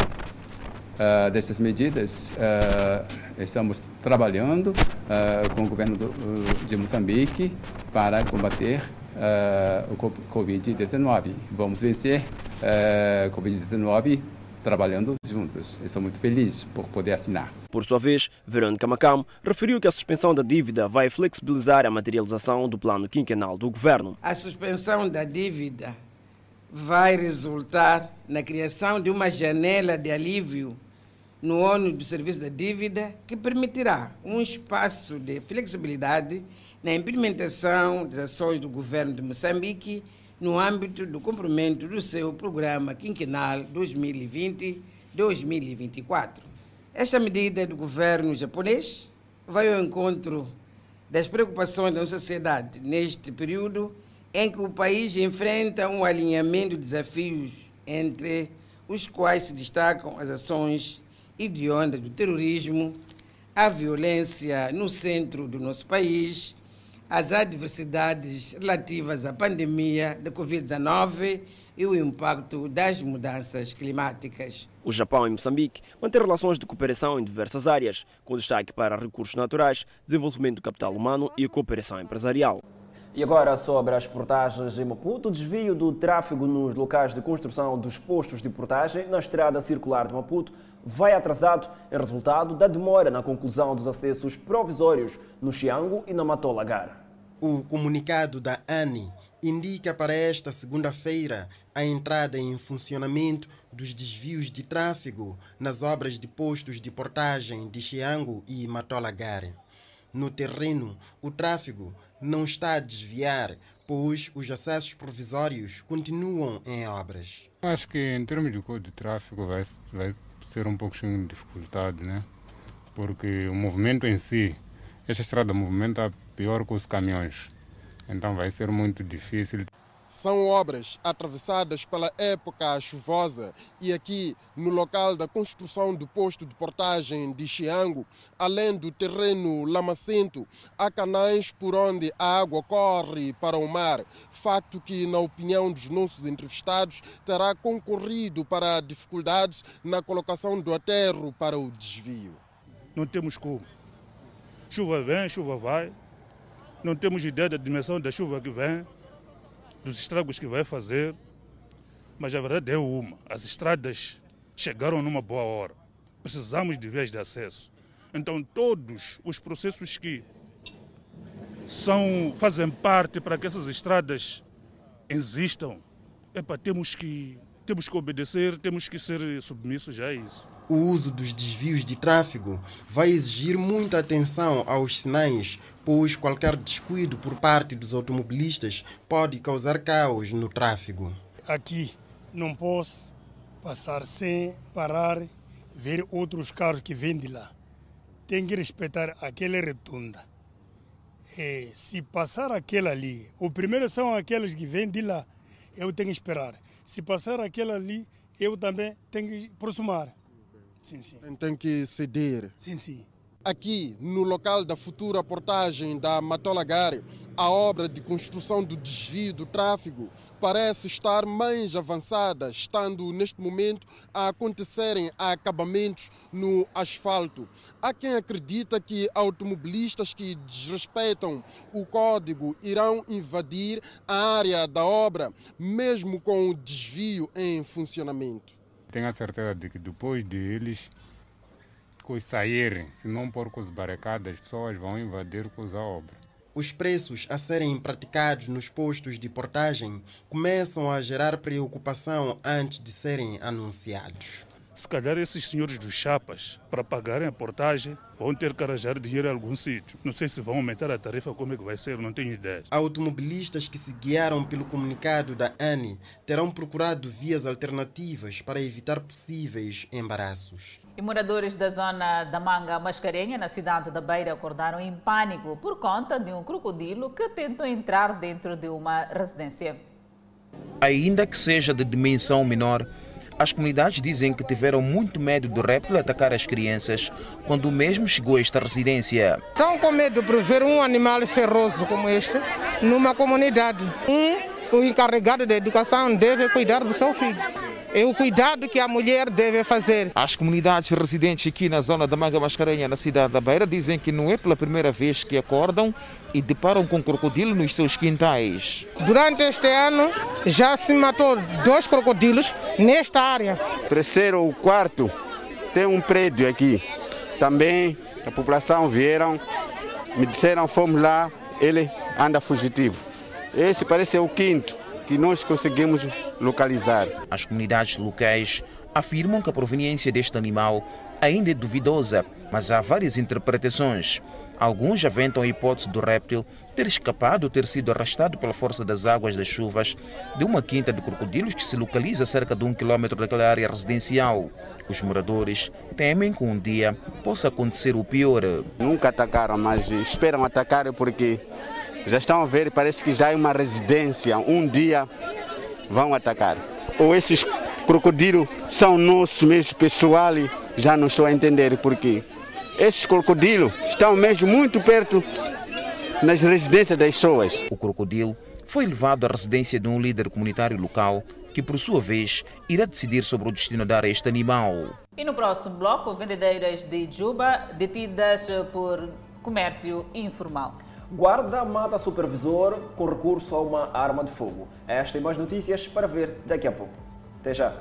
uh, dessas medidas, uh, estamos trabalhando uh, com o governo do, de Moçambique para combater o Covid-19. Vamos vencer o Covid-19 trabalhando juntos. Estou muito feliz por poder assinar. Por sua vez, Verônica Macam referiu que a suspensão da dívida vai flexibilizar a materialização do plano quinquenal do governo. A suspensão da dívida vai resultar na criação de uma janela de alívio no ônus do serviço da dívida, que permitirá um espaço de flexibilidade na implementação das ações do governo de Moçambique no âmbito do cumprimento do seu programa quinquenal 2020-2024. Esta medida do governo japonês vai ao encontro das preocupações da sociedade neste período em que o país enfrenta um alinhamento de desafios entre os quais se destacam as ações hedionda do terrorismo, a violência no centro do nosso país, as adversidades relativas à pandemia da Covid-19 e o impacto das mudanças climáticas. O Japão e Moçambique mantêm relações de cooperação em diversas áreas, com destaque para recursos naturais, desenvolvimento do capital humano e cooperação empresarial. E agora sobre as portagens em Maputo, o desvio do tráfego nos locais de construção dos postos de portagem na estrada circular de Maputo vai atrasado em resultado da demora na conclusão dos acessos provisórios no Xiango e na Matolagar. O comunicado da ANI indica para esta segunda-feira a entrada em funcionamento dos desvios de tráfego nas obras de postos de portagem de Xiango e Matolagar. No terreno, o tráfego não está a desviar, pois os acessos provisórios continuam em obras. Acho que em termos de código de tráfego vai, vai ser um pouco de dificuldade, né? Porque o movimento em si, esta estrada movimenta pior que os caminhões. Então vai ser muito difícil. São obras atravessadas pela época chuvosa e aqui no local da construção do posto de portagem de Xiango, além do terreno lamacento, há canais por onde a água corre para o mar, facto que, na opinião dos nossos entrevistados, terá concorrido para dificuldades na colocação do aterro para o desvio. Não temos como. Chuva vem, chuva vai. Não temos ideia da dimensão da chuva que vem dos estragos que vai fazer, mas a verdade é uma: as estradas chegaram numa boa hora. Precisamos de vias de acesso. Então, todos os processos que são, fazem parte para que essas estradas existam, epa, temos, que, temos que obedecer, temos que ser submissos a isso. O uso dos desvios de tráfego vai exigir muita atenção aos sinais, pois qualquer descuido por parte dos automobilistas pode causar caos no tráfego. Aqui não posso passar sem parar, ver outros carros que vêm de lá. Tem que respeitar aquela retunda. E se passar aquela ali, o primeiro são aqueles que vêm de lá, eu tenho que esperar. Se passar aquela ali, eu também tenho que aproximar. Sim, sim. Tem que ceder. Sim, sim. Aqui, no local da futura portagem da Matolagare, a obra de construção do desvio do tráfego parece estar mais avançada, estando neste momento a acontecerem acabamentos no asfalto. Há quem acredita que automobilistas que desrespeitam o código irão invadir a área da obra, mesmo com o desvio em funcionamento tenho a certeza de que depois de eles saírem, se não pôr com as barricadas, as pessoas vão invadir com a obra. Os preços a serem praticados nos postos de portagem começam a gerar preocupação antes de serem anunciados. Se calhar esses senhores dos chapas, para pagarem a portagem, vão ter que arranjar dinheiro em algum sítio. Não sei se vão aumentar a tarifa, como é que vai ser, não tenho ideia. Automobilistas que se guiaram pelo comunicado da ANI terão procurado vias alternativas para evitar possíveis embaraços. E moradores da zona da Manga Mascarenha, na cidade da Beira, acordaram em pânico por conta de um crocodilo que tentou entrar dentro de uma residência. Ainda que seja de dimensão menor, as comunidades dizem que tiveram muito medo do réptil atacar as crianças quando o mesmo chegou a esta residência. Estão com medo por ver um animal ferroso como este numa comunidade. Um, o encarregado da educação deve cuidar do seu filho. É o cuidado que a mulher deve fazer. As comunidades residentes aqui na zona da Manga Mascarenha, na cidade da Beira, dizem que não é pela primeira vez que acordam e deparam com crocodilo nos seus quintais. Durante este ano já se matou dois crocodilos nesta área. Terceiro ou quarto tem um prédio aqui. Também a população vieram, me disseram fomos lá, ele anda fugitivo. Esse parece ser o quinto que nós conseguimos localizar. As comunidades locais afirmam que a proveniência deste animal ainda é duvidosa, mas há várias interpretações. Alguns aventam a hipótese do réptil ter escapado ou ter sido arrastado pela força das águas das chuvas de uma quinta de crocodilos que se localiza a cerca de um quilômetro daquela área residencial. Os moradores temem que um dia possa acontecer o pior. Nunca atacaram, mas esperam atacar porque já estão a ver, parece que já é uma residência. Um dia vão atacar. Ou esses crocodilos são nossos mesmo, pessoal, já não estou a entender porquê. Esses crocodilos estão mesmo muito perto nas residências das pessoas. O crocodilo foi levado à residência de um líder comunitário local que, por sua vez, irá decidir sobre o destino dar a este animal. E no próximo bloco, vendedeiras de Juba detidas por comércio informal. Guarda mata supervisor com recurso a uma arma de fogo. Esta e mais notícias para ver daqui a pouco. Até já.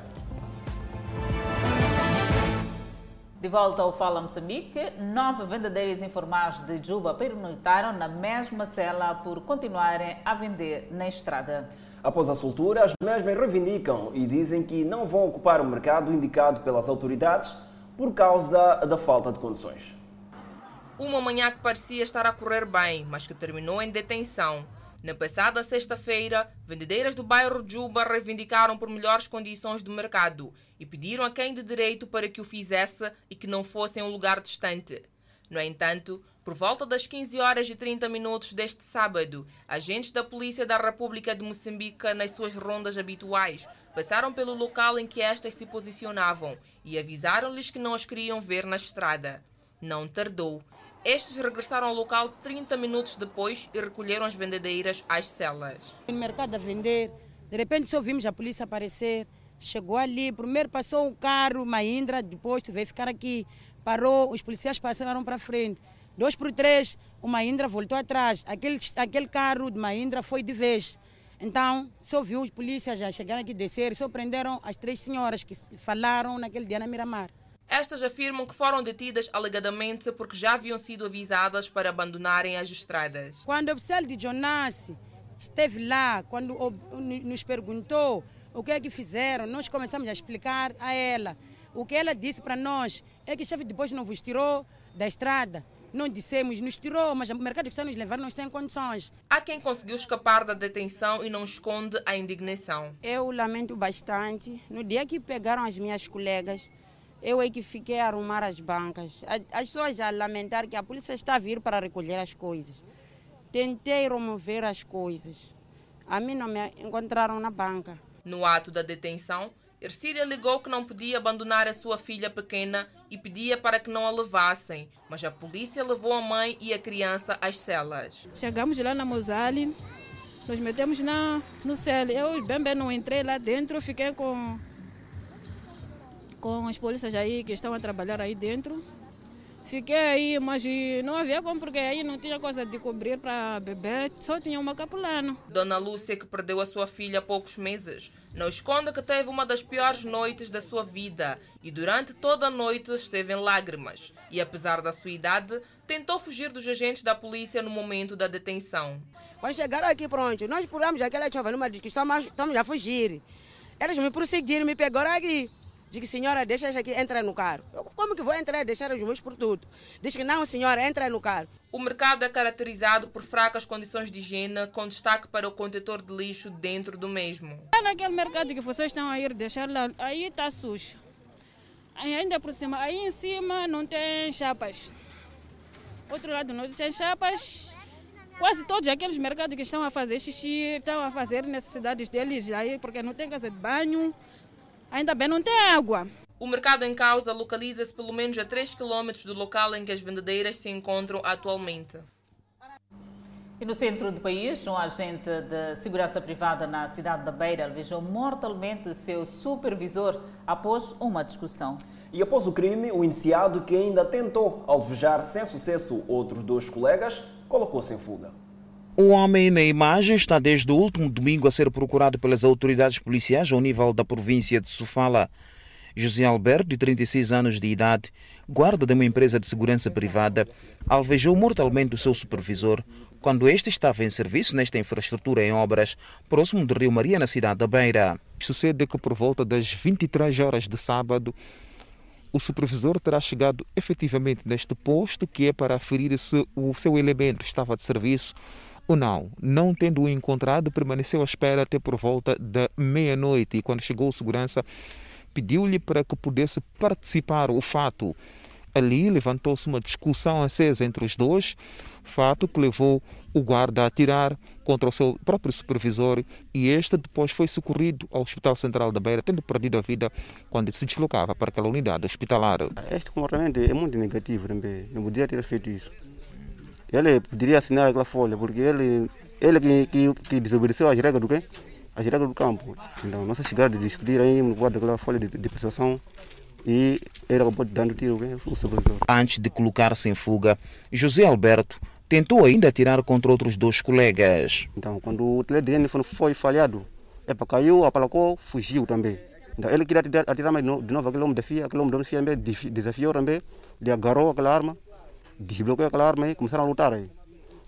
De volta ao Fala Moçambique, nove vendedeiros informais de Juba pernoitaram na mesma cela por continuarem a vender na estrada. Após a soltura, as mesmas reivindicam e dizem que não vão ocupar o mercado indicado pelas autoridades por causa da falta de condições. Uma manhã que parecia estar a correr bem, mas que terminou em detenção. Na passada sexta-feira, vendedeiras do bairro Juba reivindicaram por melhores condições do mercado e pediram a quem de direito para que o fizesse e que não fosse em um lugar distante. No entanto, por volta das 15 horas e 30 minutos deste sábado, agentes da Polícia da República de Moçambique, nas suas rondas habituais, passaram pelo local em que estas se posicionavam e avisaram-lhes que não as queriam ver na estrada. Não tardou. Estes regressaram ao local 30 minutos depois e recolheram as vendedeiras às celas. No mercado a vender, de repente só vimos a polícia aparecer. Chegou ali, primeiro passou um carro, uma Indra, depois veio ficar aqui. Parou, os policiais passaram para frente. Dois por três, uma Indra voltou atrás. Aquele, aquele carro de Mahindra foi de vez. Então, só viu os polícias já chegaram aqui descer, só prenderam as três senhoras que falaram naquele dia na Miramar. Estas afirmam que foram detidas alegadamente porque já haviam sido avisadas para abandonarem as estradas. Quando o oficial de Jonas esteve lá, quando nos perguntou o que é que fizeram, nós começamos a explicar a ela. O que ela disse para nós é que o chefe depois não vos tirou da estrada. Não dissemos, nos tirou, mas o mercado que está nos levar não tem condições. Há quem conseguiu escapar da detenção e não esconde a indignação. Eu lamento bastante. No dia que pegaram as minhas colegas, eu é que fiquei a arrumar as bancas. As pessoas a lamentar que a polícia está a vir para recolher as coisas. Tentei remover as coisas. A mim não me encontraram na banca. No ato da detenção, Ercília alegou que não podia abandonar a sua filha pequena e pedia para que não a levassem, mas a polícia levou a mãe e a criança às celas. Chegamos lá na Mosali, nos metemos na, no céu. Eu bem bem não entrei lá dentro, fiquei com com as polícias aí que estão a trabalhar aí dentro. Fiquei aí, mas não havia como, porque aí não tinha coisa de cobrir para beber, só tinha uma capulana. Dona Lúcia, que perdeu a sua filha há poucos meses, não esconde que teve uma das piores noites da sua vida e durante toda a noite esteve em lágrimas. E apesar da sua idade, tentou fugir dos agentes da polícia no momento da detenção. Quando chegaram aqui, pronto, nós pulamos aquela chova numa que estamos, estamos a fugir. Eles me perseguiram, me pegaram aqui Diz que, senhora, deixa aqui, entra no carro. Eu, como que vou entrar e deixar os meus produtos? Diz que, não, senhora, entra no carro. O mercado é caracterizado por fracas condições de higiene, com destaque para o contentor de lixo dentro do mesmo. É naquele mercado que vocês estão a ir deixar lá, aí está sujo. Aí ainda por cima, aí em cima não tem chapas. Outro lado não tem chapas. Quase todos aqueles mercados que estão a fazer xixi, estão a fazer necessidades deles aí, porque não tem casa de banho. Ainda bem não tem água. O mercado em causa localiza-se pelo menos a 3 km do local em que as vendedeiras se encontram atualmente. E no centro do país, um agente de segurança privada na cidade da Beira alvejou mortalmente seu supervisor após uma discussão. E após o crime, o iniciado, que ainda tentou alvejar sem sucesso outros dois colegas, colocou-se em fuga. O homem na imagem está desde o último domingo a ser procurado pelas autoridades policiais ao nível da província de Sofala. José Alberto, de 36 anos de idade, guarda de uma empresa de segurança privada, alvejou mortalmente o seu supervisor quando este estava em serviço nesta infraestrutura em obras, próximo do Rio Maria, na cidade da Beira. Sucede que por volta das 23 horas de sábado, o supervisor terá chegado efetivamente neste posto, que é para aferir se o seu elemento estava de serviço ou não. Não tendo-o encontrado, permaneceu à espera até por volta da meia-noite e quando chegou o segurança, pediu-lhe para que pudesse participar o fato. Ali levantou-se uma discussão acesa entre os dois, fato que levou o guarda a atirar contra o seu próprio supervisor e este depois foi socorrido ao Hospital Central da Beira, tendo perdido a vida quando se deslocava para aquela unidade hospitalar. Este comportamento é muito negativo também, não podia ter feito isso. Ele poderia assinar aquela folha, porque ele, ele que, que, que desobedeceu às regras do quê? As regras do campo. Então, nossa chegada de discutir aí no guarda daquela folha de, de persuasão e ele acabou dando tiro o supervisor. Antes de colocar-se em fuga, José Alberto tentou ainda atirar contra outros dois colegas. Então, quando o teledrene foi falhado, epa, caiu, apalacou, fugiu também. Então, ele queria atirar, atirar mais de novo, aquele homem desafia, aquele homem desafiou também, ele agarrou aquela arma, desbloqueou aquela arma e começaram a lutar aí.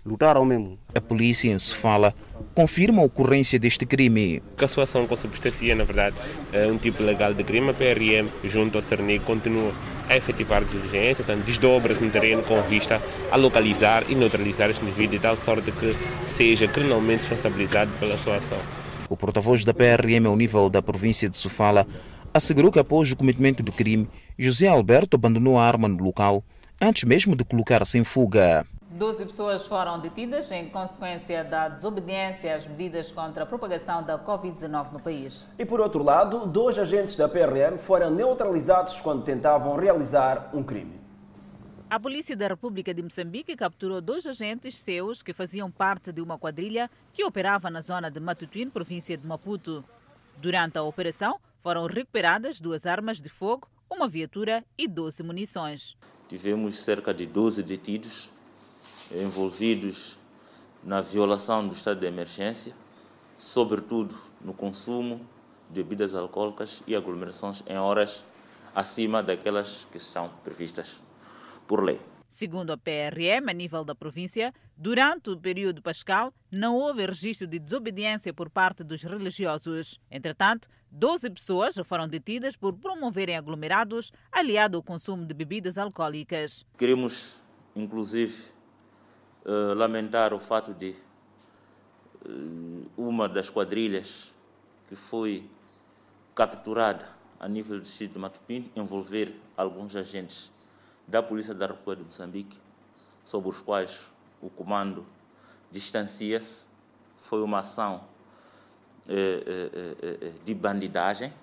Lutaram mesmo. A polícia em Sofala confirma a ocorrência deste crime. A situação consubstancia, na verdade, é um tipo legal de crime. A PRM, junto ao CERNIC, continua a efetivar diligência, portanto, desdobra-se no terreno com vista a localizar e neutralizar este indivíduo de tal sorte que seja criminalmente responsabilizado pela sua ação. O porta-voz da PRM ao nível da província de Sofala assegurou que após o cometimento do crime, José Alberto abandonou a arma no local antes mesmo de colocar-se em fuga. 12 pessoas foram detidas em consequência da desobediência às medidas contra a propagação da Covid-19 no país. E por outro lado, dois agentes da PRM foram neutralizados quando tentavam realizar um crime. A Polícia da República de Moçambique capturou dois agentes seus que faziam parte de uma quadrilha que operava na zona de Matutuíne, província de Maputo. Durante a operação, foram recuperadas duas armas de fogo, uma viatura e 12 munições. Tivemos cerca de 12 detidos envolvidos na violação do estado de emergência, sobretudo no consumo de bebidas alcoólicas e aglomerações em horas acima daquelas que estão previstas por lei. Segundo a PRM, a nível da província, durante o período pascal, não houve registro de desobediência por parte dos religiosos. Entretanto, 12 pessoas foram detidas por promoverem aglomerados aliado ao consumo de bebidas alcoólicas. Queremos, inclusive, uh, lamentar o fato de uh, uma das quadrilhas que foi capturada a nível do distrito de Matupim envolver alguns agentes da Polícia da República de Moçambique, sobre os quais o comando distancia-se. Foi uma ação eh, eh, eh, de bandidagem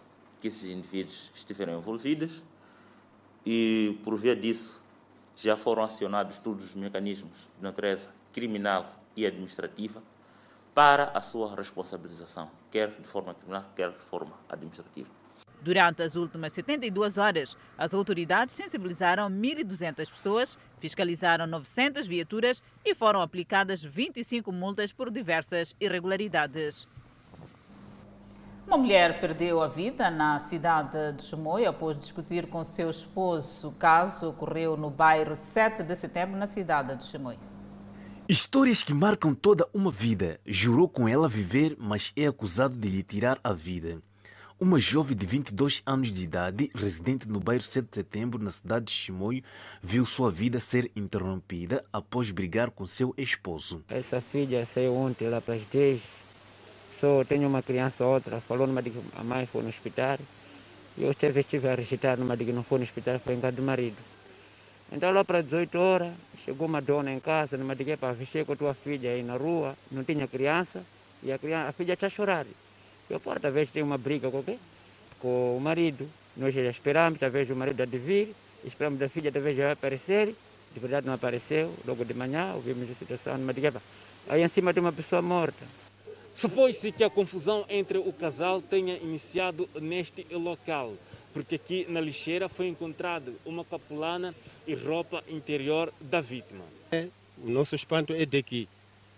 que esses indivíduos estiveram envolvidos e, por via disso, já foram acionados todos os mecanismos de natureza criminal e administrativa para a sua responsabilização, quer de forma criminal, quer de forma administrativa. Durante as últimas 72 horas, as autoridades sensibilizaram 1.200 pessoas, fiscalizaram 900 viaturas e foram aplicadas 25 multas por diversas irregularidades. Uma mulher perdeu a vida na cidade de Chimoio após discutir com seu esposo. O caso ocorreu no bairro 7 de setembro, na cidade de Chimoio. Histórias que marcam toda uma vida. Jurou com ela viver, mas é acusado de lhe tirar a vida. Uma jovem de 22 anos de idade, residente no bairro 7 de Setembro, na cidade de Chimoio, viu sua vida ser interrompida após brigar com seu esposo. Essa filha saiu ontem lá para as 10. Só tenho uma criança outra. Falou numa que a mãe foi no hospital. E eu estive, estive a registrar numa que não foi no hospital, foi em casa do marido. Então lá para 18 horas, chegou uma dona em casa, numa que para vestir com a tua filha aí na rua, não tinha criança, e a, criança, a filha está a Eu, pô, talvez tenha uma briga com, quê? com o marido. Nós já esperamos, talvez o marido há de vir, esperamos a filha talvez já aparecer. De verdade não apareceu, logo de manhã ouvimos a situação numa guerra. Aí em cima de uma pessoa morta. Supõe-se que a confusão entre o casal tenha iniciado neste local, porque aqui na lixeira foi encontrado uma capulana e roupa interior da vítima. É, o nosso espanto é de que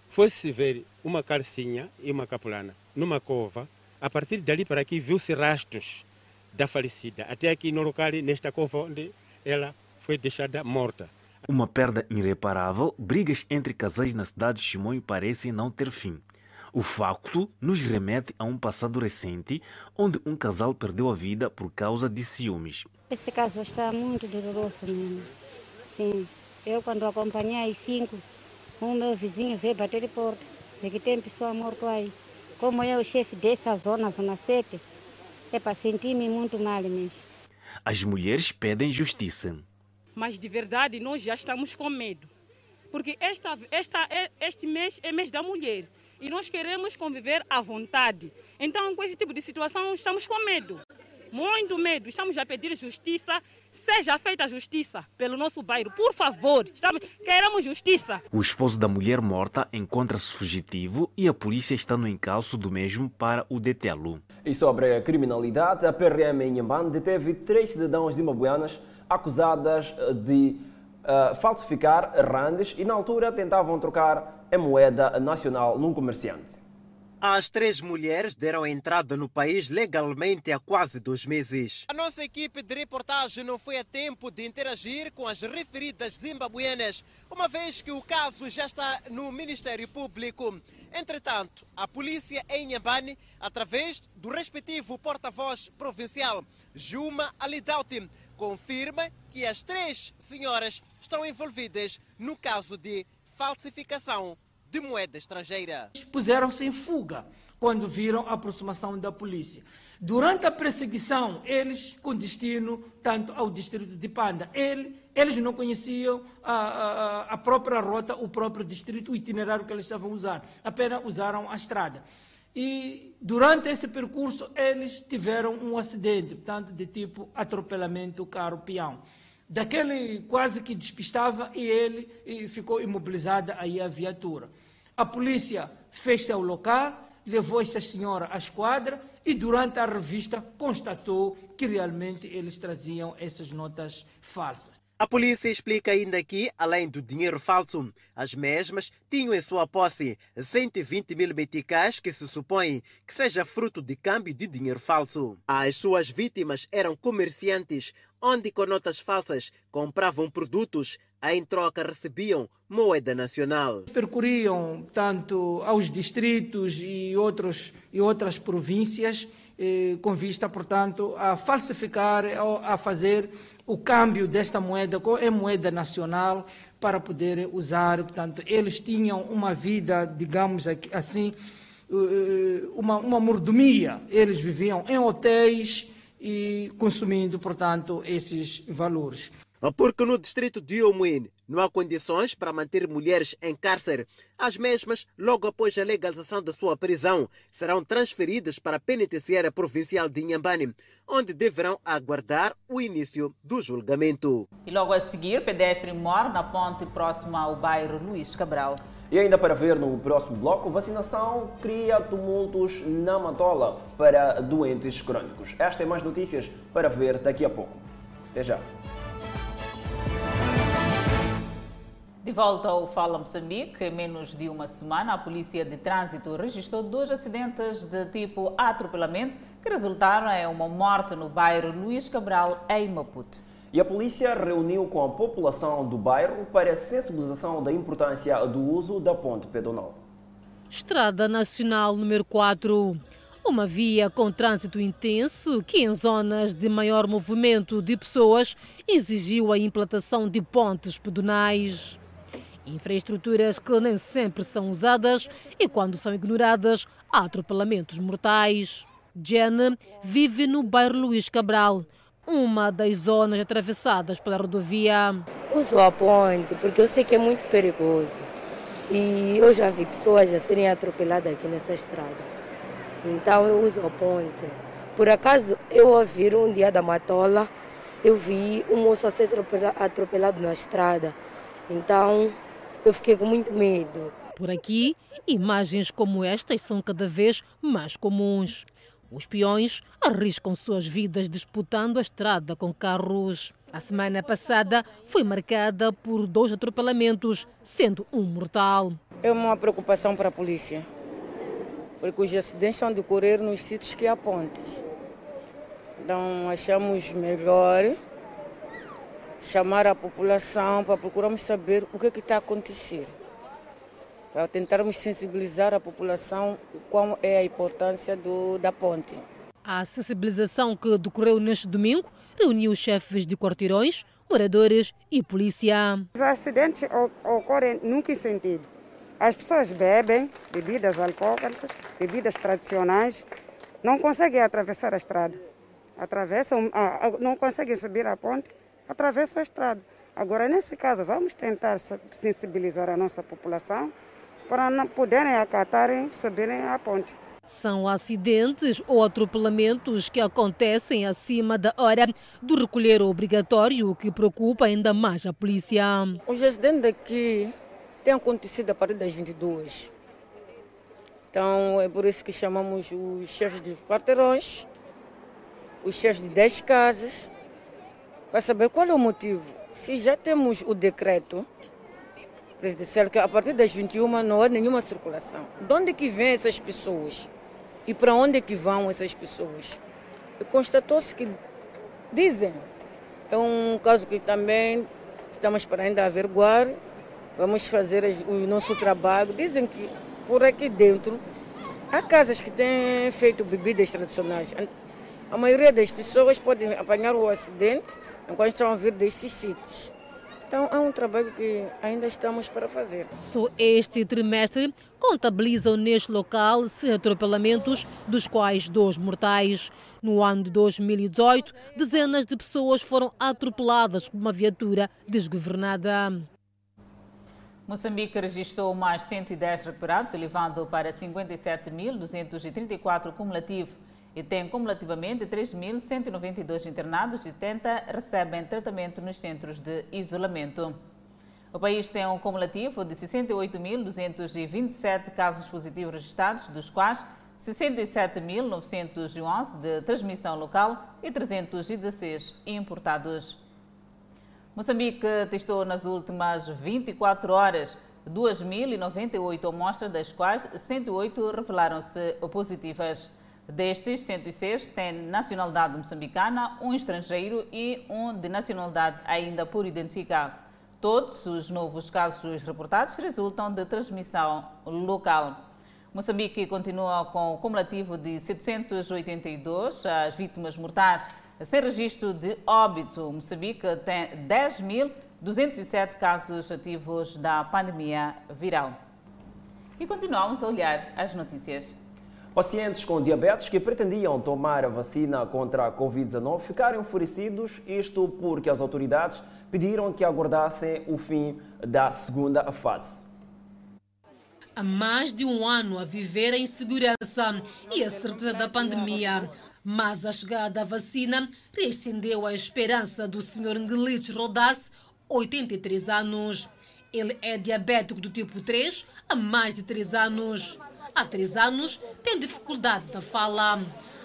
fosse ver uma calcinha e uma capulana numa cova a partir dali para aqui viu-se rastros da falecida, até aqui no local, nesta cova onde ela foi deixada morta. Uma perda irreparável, brigas entre casais na cidade de Chimoio parecem não ter fim. O facto nos remete a um passado recente, onde um casal perdeu a vida por causa de ciúmes. Esse caso está muito doloroso mesmo. Sim, eu quando acompanhei as cinco, o meu vizinho veio bater de porta, de que tem pessoa morta aí. Como eu, chefe dessa zona, zona 7, é para sentir-me muito mal mesmo. As mulheres pedem justiça. Mas de verdade nós já estamos com medo. Porque esta, esta, este mês é mês da mulher. E nós queremos conviver à vontade. Então, com esse tipo de situação, estamos com medo. Muito medo. Estamos a pedir justiça seja feita justiça pelo nosso bairro, por favor. Estamos, queremos justiça. O esposo da mulher morta encontra-se fugitivo e a polícia está no encalço do mesmo para o detê-lo. E sobre a criminalidade, a PRM em Inhambane deteve três cidadãos zimbabuanas acusadas de uh, falsificar randes e na altura tentavam trocar a moeda nacional num comerciante. As três mulheres deram entrada no país legalmente há quase dois meses. A nossa equipe de reportagem não foi a tempo de interagir com as referidas zimbabuenas, uma vez que o caso já está no Ministério Público. Entretanto, a polícia em Inhambane, através do respectivo porta-voz provincial, Juma Alidauti, confirma que as três senhoras estão envolvidas no caso de falsificação de moeda estrangeira. Puseram-se em fuga quando viram a aproximação da polícia. Durante a perseguição, eles, com destino tanto ao distrito de Panda, ele, eles não conheciam a, a, a, própria rota, o próprio distrito, o itinerário que eles estavam usando, apenas usaram a estrada. E durante esse percurso, eles tiveram um acidente, portanto, de tipo atropelamento carro-peão daquele quase que despistava e ele e ficou imobilizada aí a viatura. A polícia fez-se ao local, levou essa senhora à esquadra e durante a revista constatou que realmente eles traziam essas notas falsas. A polícia explica ainda que, além do dinheiro falso, as mesmas tinham em sua posse 120 mil meticais que se supõe que seja fruto de câmbio de dinheiro falso. As suas vítimas eram comerciantes, onde com notas falsas compravam produtos, em troca recebiam moeda nacional. Percorriam tanto aos distritos e, outros, e outras províncias eh, com vista, portanto, a falsificar, a fazer o câmbio desta moeda em moeda nacional para poder usar. Portanto, eles tinham uma vida, digamos assim, eh, uma, uma mordomia. Eles viviam em hotéis e consumindo, portanto, esses valores. Porque no distrito de Omuin não há condições para manter mulheres em cárcere. As mesmas, logo após a legalização da sua prisão, serão transferidas para a penitenciária provincial de Inhambane, onde deverão aguardar o início do julgamento. E logo a seguir, pedestre morre na ponte próxima ao bairro Luís Cabral. E ainda para ver no próximo bloco, vacinação cria tumultos na Matola para doentes crônicos. Esta é mais notícias para ver daqui a pouco. Até já. De volta ao Fala Moçambique, em menos de uma semana, a Polícia de Trânsito registrou dois acidentes de tipo atropelamento que resultaram em uma morte no bairro Luís Cabral, em Maputo. E a polícia reuniu com a população do bairro para a sensibilização da importância do uso da ponte pedonal. Estrada Nacional número 4. uma via com trânsito intenso que, em zonas de maior movimento de pessoas, exigiu a implantação de pontes pedonais. Infraestruturas que nem sempre são usadas e, quando são ignoradas, há atropelamentos mortais. Jenny vive no bairro Luís Cabral, uma das zonas atravessadas pela rodovia. Uso a ponte porque eu sei que é muito perigoso. E eu já vi pessoas a serem atropeladas aqui nessa estrada. Então eu uso a ponte. Por acaso eu ouvi um dia da Matola, eu vi um moço a ser atropelado na estrada. Então eu fiquei com muito medo. Por aqui, imagens como estas são cada vez mais comuns. Os peões arriscam suas vidas disputando a estrada com carros. A semana passada foi marcada por dois atropelamentos, sendo um mortal. É uma preocupação para a polícia, porque os acidentes estão a decorrer nos sítios que há pontes. Então achamos melhor chamar a população para procurarmos saber o que, é que está a acontecer para tentarmos sensibilizar a população qual é a importância do, da ponte. A sensibilização que decorreu neste domingo reuniu chefes de quarteirões, moradores e polícia. Os acidentes ocorrem num que sentido? As pessoas bebem bebidas alcoólicas, bebidas tradicionais, não conseguem atravessar a estrada. Atravessam, não conseguem subir a ponte, atravessam a estrada. Agora, nesse caso, vamos tentar sensibilizar a nossa população para não poderem acatarem subirem a ponte. São acidentes ou atropelamentos que acontecem acima da hora do recolher obrigatório que preocupa ainda mais a polícia. Os acidentes aqui têm acontecido a partir das 22. Então é por isso que chamamos os chefes dos quarteirões, os chefes de 10 casas, para saber qual é o motivo. Se já temos o decreto presidencial que a partir das 21 não há nenhuma circulação. De onde que vêm essas pessoas? E para onde que vão essas pessoas? Constatou-se que dizem, é um caso que também estamos para ainda averiguar, vamos fazer o nosso trabalho. Dizem que por aqui dentro há casas que têm feito bebidas tradicionais. A maioria das pessoas podem apanhar o acidente enquanto estão a vir desses sítios. Então é um trabalho que ainda estamos para fazer. Só este trimestre contabilizam neste local seis atropelamentos, dos quais dois mortais. No ano de 2018, dezenas de pessoas foram atropeladas por uma viatura desgovernada. Moçambique registrou mais 110 recuperados, elevando para 57.234 cumulativo e tem cumulativamente 3.192 internados e 70 recebem tratamento nos centros de isolamento. O país tem um cumulativo de 68.227 casos positivos registrados, dos quais 67.911 de transmissão local e 316 importados. Moçambique testou nas últimas 24 horas 2.098 amostras, das quais 108 revelaram-se positivas. Destes, 106 têm nacionalidade moçambicana, um estrangeiro e um de nacionalidade ainda por identificar. Todos os novos casos reportados resultam de transmissão local. Moçambique continua com o cumulativo de 782 as vítimas mortais. Sem registro de óbito, Moçambique tem 10.207 casos ativos da pandemia viral. E continuamos a olhar as notícias. Pacientes com diabetes que pretendiam tomar a vacina contra a Covid-19 ficaram enfurecidos, isto porque as autoridades pediram que aguardassem o fim da segunda fase. Há mais de um ano a viver em segurança e a certeza da pandemia. Mas a chegada da vacina reacendeu a esperança do Sr. Ngelich Rodas, 83 anos. Ele é diabético do tipo 3 há mais de 3 anos há três anos, tem dificuldade da fala.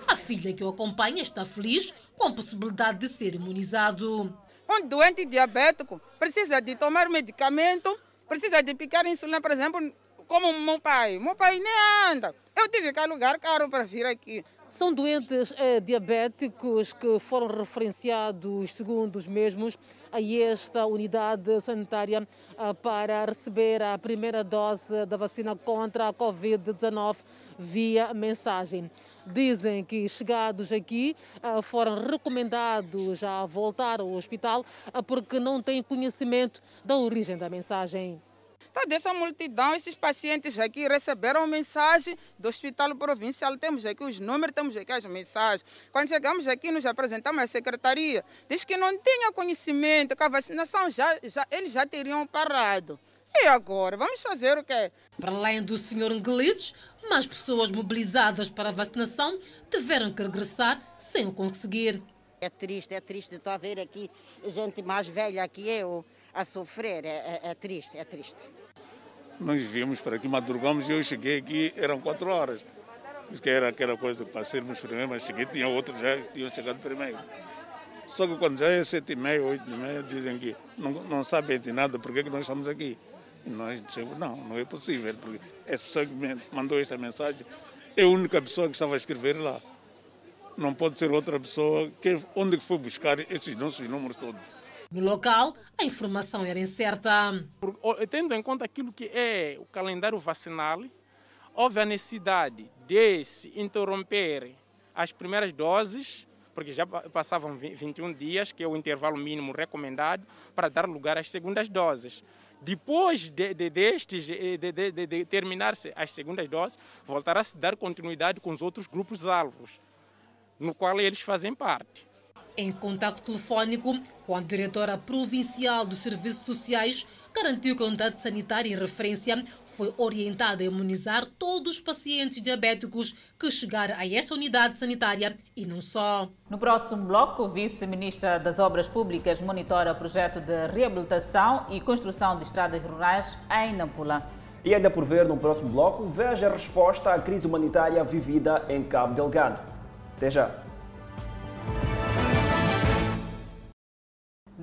A filha que o acompanha está feliz com a possibilidade de ser imunizado. Um doente diabético precisa de tomar medicamento, precisa de picar insulina, por exemplo, como meu pai. Meu pai nem anda. Eu tive que alugar caro para vir aqui. São doentes eh, diabéticos que foram referenciados, segundo os mesmos, a esta unidade sanitária eh, para receber a primeira dose da vacina contra a Covid-19 via mensagem. dizem que chegados aqui ah, foram recomendados a voltar ao hospital porque não têm conhecimento da origem da mensagem. Toda essa multidão, esses pacientes aqui receberam mensagem do Hospital Provincial. Temos aqui os números, temos aqui as mensagens. Quando chegamos aqui, nos apresentamos à secretaria. Diz que não tinha conhecimento, que a vacinação já, já, eles já teriam parado. E agora? Vamos fazer o quê? Para além do Sr. Nglitz, mais pessoas mobilizadas para a vacinação tiveram que regressar sem o conseguir. É triste, é triste. Estou a ver aqui gente mais velha que eu a sofrer. É, é, é triste, é triste. Nós viemos para aqui, madrugamos e eu cheguei aqui, eram quatro horas. Isso que era aquela coisa para sermos primeiro, mas cheguei, tinha outros já tinham chegado primeiro. Só que quando já é sete e meia, oito e meia, dizem que não, não sabem de nada, por que nós estamos aqui? E nós dissemos, não, não é possível, porque essa pessoa que me mandou essa mensagem é a única pessoa que estava a escrever lá. Não pode ser outra pessoa. Que, onde que foi buscar esses nossos números todos? No local, a informação era incerta. Tendo em conta aquilo que é o calendário vacinal, houve a necessidade de se interromper as primeiras doses, porque já passavam 21 dias, que é o intervalo mínimo recomendado, para dar lugar às segundas doses. Depois de, de, destes, de, de, de terminar-se as segundas doses, voltará a se dar continuidade com os outros grupos-alvos, no qual eles fazem parte. Em contato telefónico com a diretora provincial dos Serviços Sociais, garantiu que a unidade sanitária em referência foi orientada a imunizar todos os pacientes diabéticos que chegarem a esta unidade sanitária e não só. No próximo bloco, o vice-ministra das Obras Públicas monitora o projeto de reabilitação e construção de estradas rurais em Nampula. E ainda por ver no próximo bloco, veja a resposta à crise humanitária vivida em Cabo Delgado. Até já!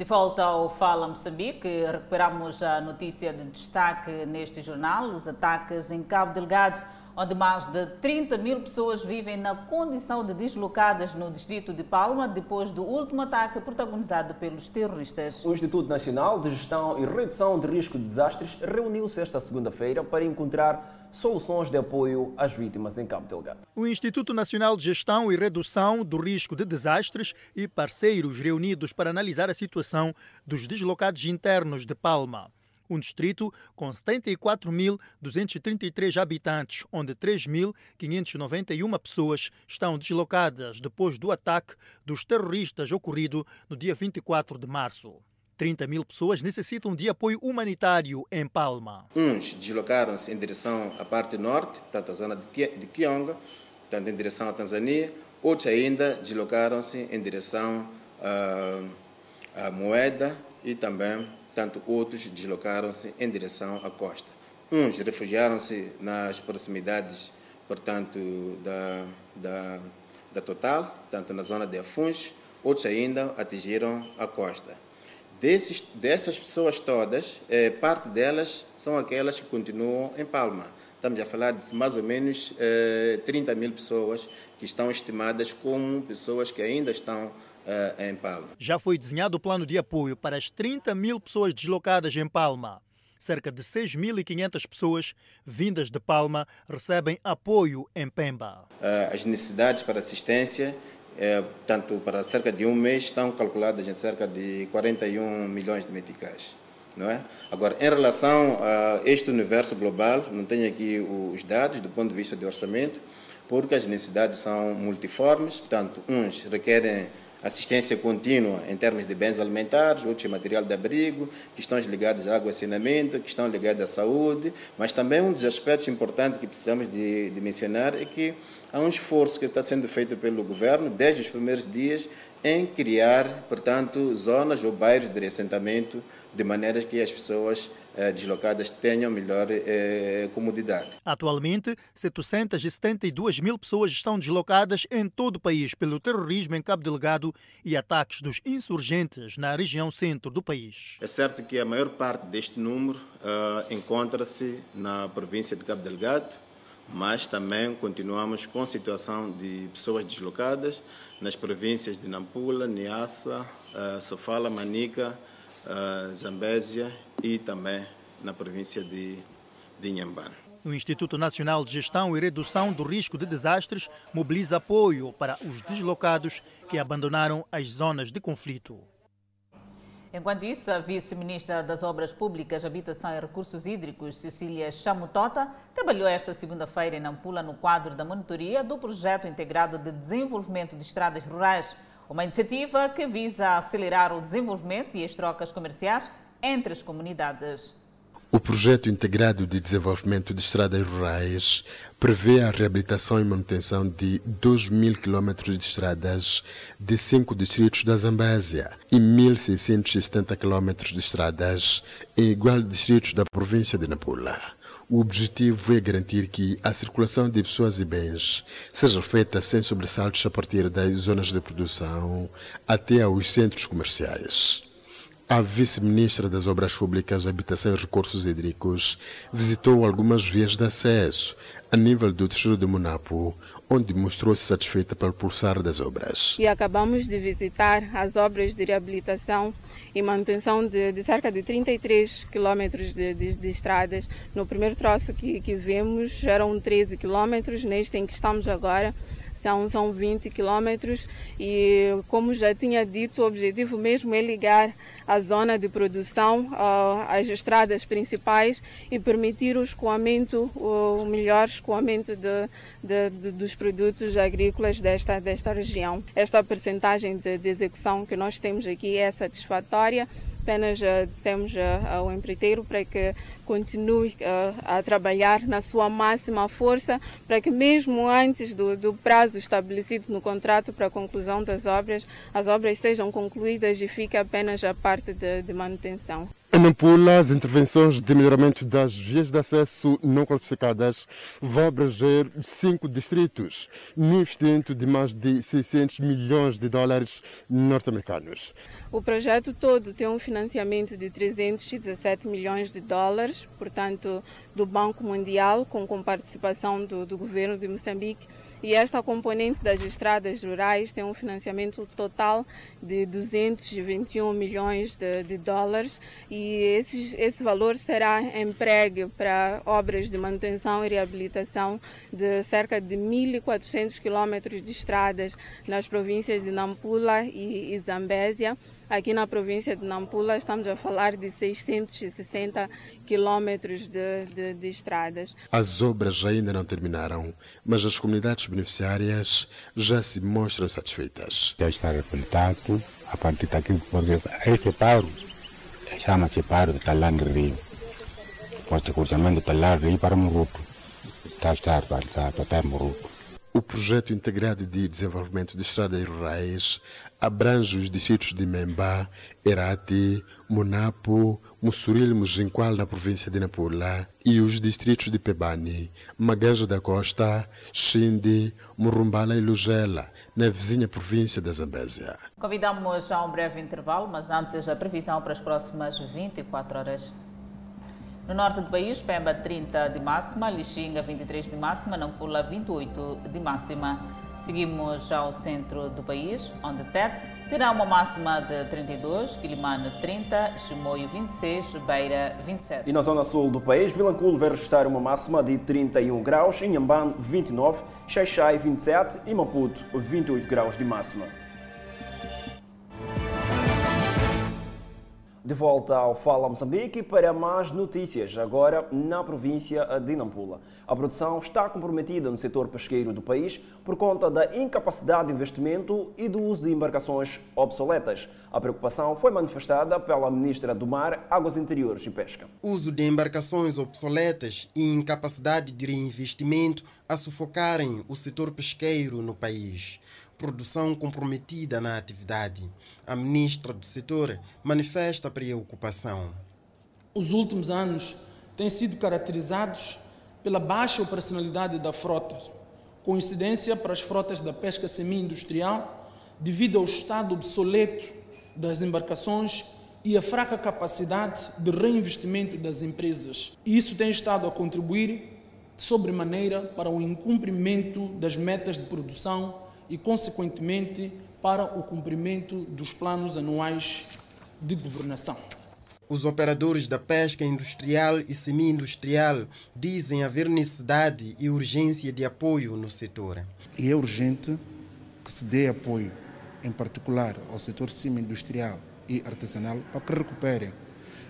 De volta ao Fala Moçambique, recuperamos a notícia de destaque neste jornal, os ataques em Cabo Delgado, onde mais de 30 mil pessoas vivem na condição de deslocadas no distrito de Palma depois do último ataque protagonizado pelos terroristas. O Instituto Nacional de Gestão e Redução de Risco de Desastres reuniu-se esta segunda-feira para encontrar soluções de apoio às vítimas em Cabo Delgado. O Instituto Nacional de Gestão e Redução do Risco de Desastres e parceiros reunidos para analisar a situação dos deslocados internos de Palma um distrito com 74.233 habitantes, onde 3.591 pessoas estão deslocadas depois do ataque dos terroristas ocorrido no dia 24 de março. 30 mil pessoas necessitam de apoio humanitário em Palma. Uns deslocaram-se em direção à parte norte, tanto a zona de Kionga, tanto em direção à Tanzânia, outros ainda deslocaram-se em direção à, à Moeda e também, tanto outros deslocaram-se em direção à costa. Uns refugiaram-se nas proximidades, portanto, da, da, da Total, tanto na zona de Afuns, outros ainda atingiram a costa. Desses, dessas pessoas todas, eh, parte delas são aquelas que continuam em Palma. Estamos a falar de mais ou menos eh, 30 mil pessoas que estão estimadas como pessoas que ainda estão eh, em Palma. Já foi desenhado o plano de apoio para as 30 mil pessoas deslocadas em Palma. Cerca de 6.500 pessoas vindas de Palma recebem apoio em Pemba. Eh, as necessidades para assistência é, tanto para cerca de um mês, estão calculadas em cerca de 41 milhões de meticais. Não é? Agora, em relação a este universo global, não tenho aqui os dados do ponto de vista de orçamento, porque as necessidades são multiformes, portanto, uns requerem assistência contínua em termos de bens alimentares, outros material de abrigo, questões ligadas à água e saneamento, questões ligadas à saúde, mas também um dos aspectos importantes que precisamos de, de mencionar é que há um esforço que está sendo feito pelo governo desde os primeiros dias em criar, portanto, zonas ou bairros de assentamento de maneira que as pessoas deslocadas tenham melhor eh, comodidade. Atualmente, 772 mil pessoas estão deslocadas em todo o país pelo terrorismo em Cabo Delgado e ataques dos insurgentes na região centro do país. É certo que a maior parte deste número uh, encontra-se na província de Cabo Delgado, mas também continuamos com situação de pessoas deslocadas nas províncias de Nampula, Niassa, uh, Sofala, Manica, uh, Zambésia e também na província de, de Inhambane. O Instituto Nacional de Gestão e Redução do Risco de Desastres mobiliza apoio para os deslocados que abandonaram as zonas de conflito. Enquanto isso, a vice-ministra das Obras Públicas, Habitação e Recursos Hídricos, Cecília Chamutota, trabalhou esta segunda-feira em Nampula no quadro da monitoria do Projeto Integrado de Desenvolvimento de Estradas Rurais, uma iniciativa que visa acelerar o desenvolvimento e as trocas comerciais entre as comunidades. O projeto integrado de desenvolvimento de estradas rurais prevê a reabilitação e manutenção de 2 mil quilômetros de estradas de cinco distritos da Zambésia e 1.670 quilômetros de estradas em igual distritos da província de Nampula. O objetivo é garantir que a circulação de pessoas e bens seja feita sem sobressaltos a partir das zonas de produção até aos centros comerciais. A vice-ministra das Obras Públicas, Habitação e Recursos Hídricos visitou algumas vias de acesso a nível do distrito de Monapo, onde mostrou-se satisfeita pelo pulsar das obras. E acabamos de visitar as obras de reabilitação e manutenção de, de cerca de 33 quilômetros de, de, de, estradas. No primeiro troço que, que vimos eram 13 quilômetros, neste em que estamos agora são, são 20 quilômetros e, como já tinha dito, o objetivo mesmo é ligar a zona de produção uh, às estradas principais e permitir o escoamento, o melhor escoamento de, de, de, dos produtos agrícolas desta, desta região. Esta percentagem de, de execução que nós temos aqui é satisfatória apenas uh, dissemos uh, ao empreiteiro para que continue uh, a trabalhar na sua máxima força, para que mesmo antes do, do, prazo estabelecido no contrato para a conclusão das obras, as obras sejam concluídas e fique apenas a parte de, de manutenção. Em Nampula, as intervenções de melhoramento das vias de acesso não classificadas vão abranger cinco distritos, num investimento de mais de 600 milhões de dólares norte-americanos. O projeto todo tem um financiamento de 317 milhões de dólares, portanto, do Banco Mundial, com, participação do, do governo de Moçambique. E esta componente das estradas rurais tem um financiamento total de 221 milhões de, de dólares. E esse, esse valor será empregue para obras de manutenção e reabilitação de cerca de 1.400 quilômetros de estradas nas províncias de Nampula e, e Zambésia. Aqui na província de Nampula estamos a falar de 660 quilômetros de, de, de, estradas. As obras ainda não terminaram, mas as comunidades beneficiárias já se mostram satisfeitas. Já está reabilitado a partir daqui, porque este paro chama-se paro de Talan Rio. Porque o cruzamento de Talan Rio para Muruto. Está a estar para Muruto. O projeto integrado de desenvolvimento de estradas rurais abrange os distritos de Memba, Erati, Munapo, Mussuril Mujinqual na província de Nampula e os distritos de Pebani, Magaja da Costa, Xinde, Murumbala e Lugela, na vizinha província da Zambésia. Convidamos a um breve intervalo, mas antes a previsão para as próximas 24 horas. No norte do país, Pemba 30 de máxima, Lixinga 23 de máxima, Nampula 28 de máxima. Seguimos ao centro do país, onde Tete terá uma máxima de 32, Quilimane 30, Chimoio 26, Beira 27. E na zona sul do país, Vilanculo vai registrar uma máxima de 31 graus, Inhambane 29, Xaixai 27 e Maputo 28 graus de máxima. De volta ao Fala Moçambique para mais notícias, agora na província de Nampula. A produção está comprometida no setor pesqueiro do país por conta da incapacidade de investimento e do uso de embarcações obsoletas. A preocupação foi manifestada pela Ministra do Mar, Águas Interiores e Pesca. Uso de embarcações obsoletas e incapacidade de reinvestimento a sufocarem o setor pesqueiro no país produção comprometida na atividade. A ministra do setor manifesta preocupação. Os últimos anos têm sido caracterizados pela baixa operacionalidade da frota, com incidência para as frotas da pesca semi-industrial, devido ao estado obsoleto das embarcações e a fraca capacidade de reinvestimento das empresas. E isso tem estado a contribuir sobremaneira para o incumprimento das metas de produção e, consequentemente, para o cumprimento dos planos anuais de governação. Os operadores da pesca industrial e semi-industrial dizem haver necessidade e urgência de apoio no setor. E é urgente que se dê apoio, em particular ao setor semi-industrial e artesanal, para que recuperem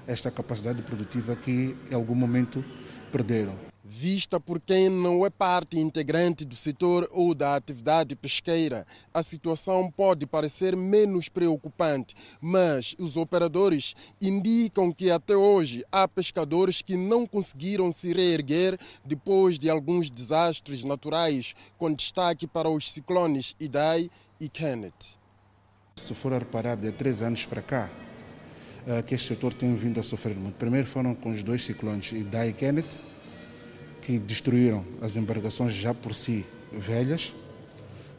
esta capacidade produtiva que em algum momento perderam. Vista por quem não é parte integrante do setor ou da atividade pesqueira, a situação pode parecer menos preocupante, mas os operadores indicam que até hoje há pescadores que não conseguiram se reerguer depois de alguns desastres naturais, com destaque para os ciclones Idai e Kenneth. Se for a reparar, de três anos para cá, eh, que este setor tem vindo a sofrer muito. Primeiro foram com os dois ciclones Idai e Kenneth, que destruíram as embarcações já por si velhas,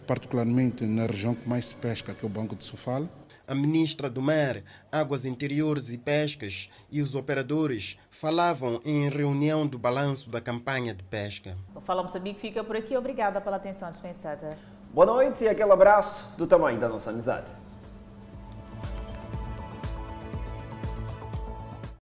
particularmente na região que mais se pesca, que é o Banco de Sofala. A ministra do Mar, Águas Interiores e Pescas e os operadores falavam em reunião do balanço da campanha de pesca. O Fala Moçambique fica por aqui. Obrigada pela atenção dispensada. Boa noite e aquele abraço do tamanho da nossa amizade.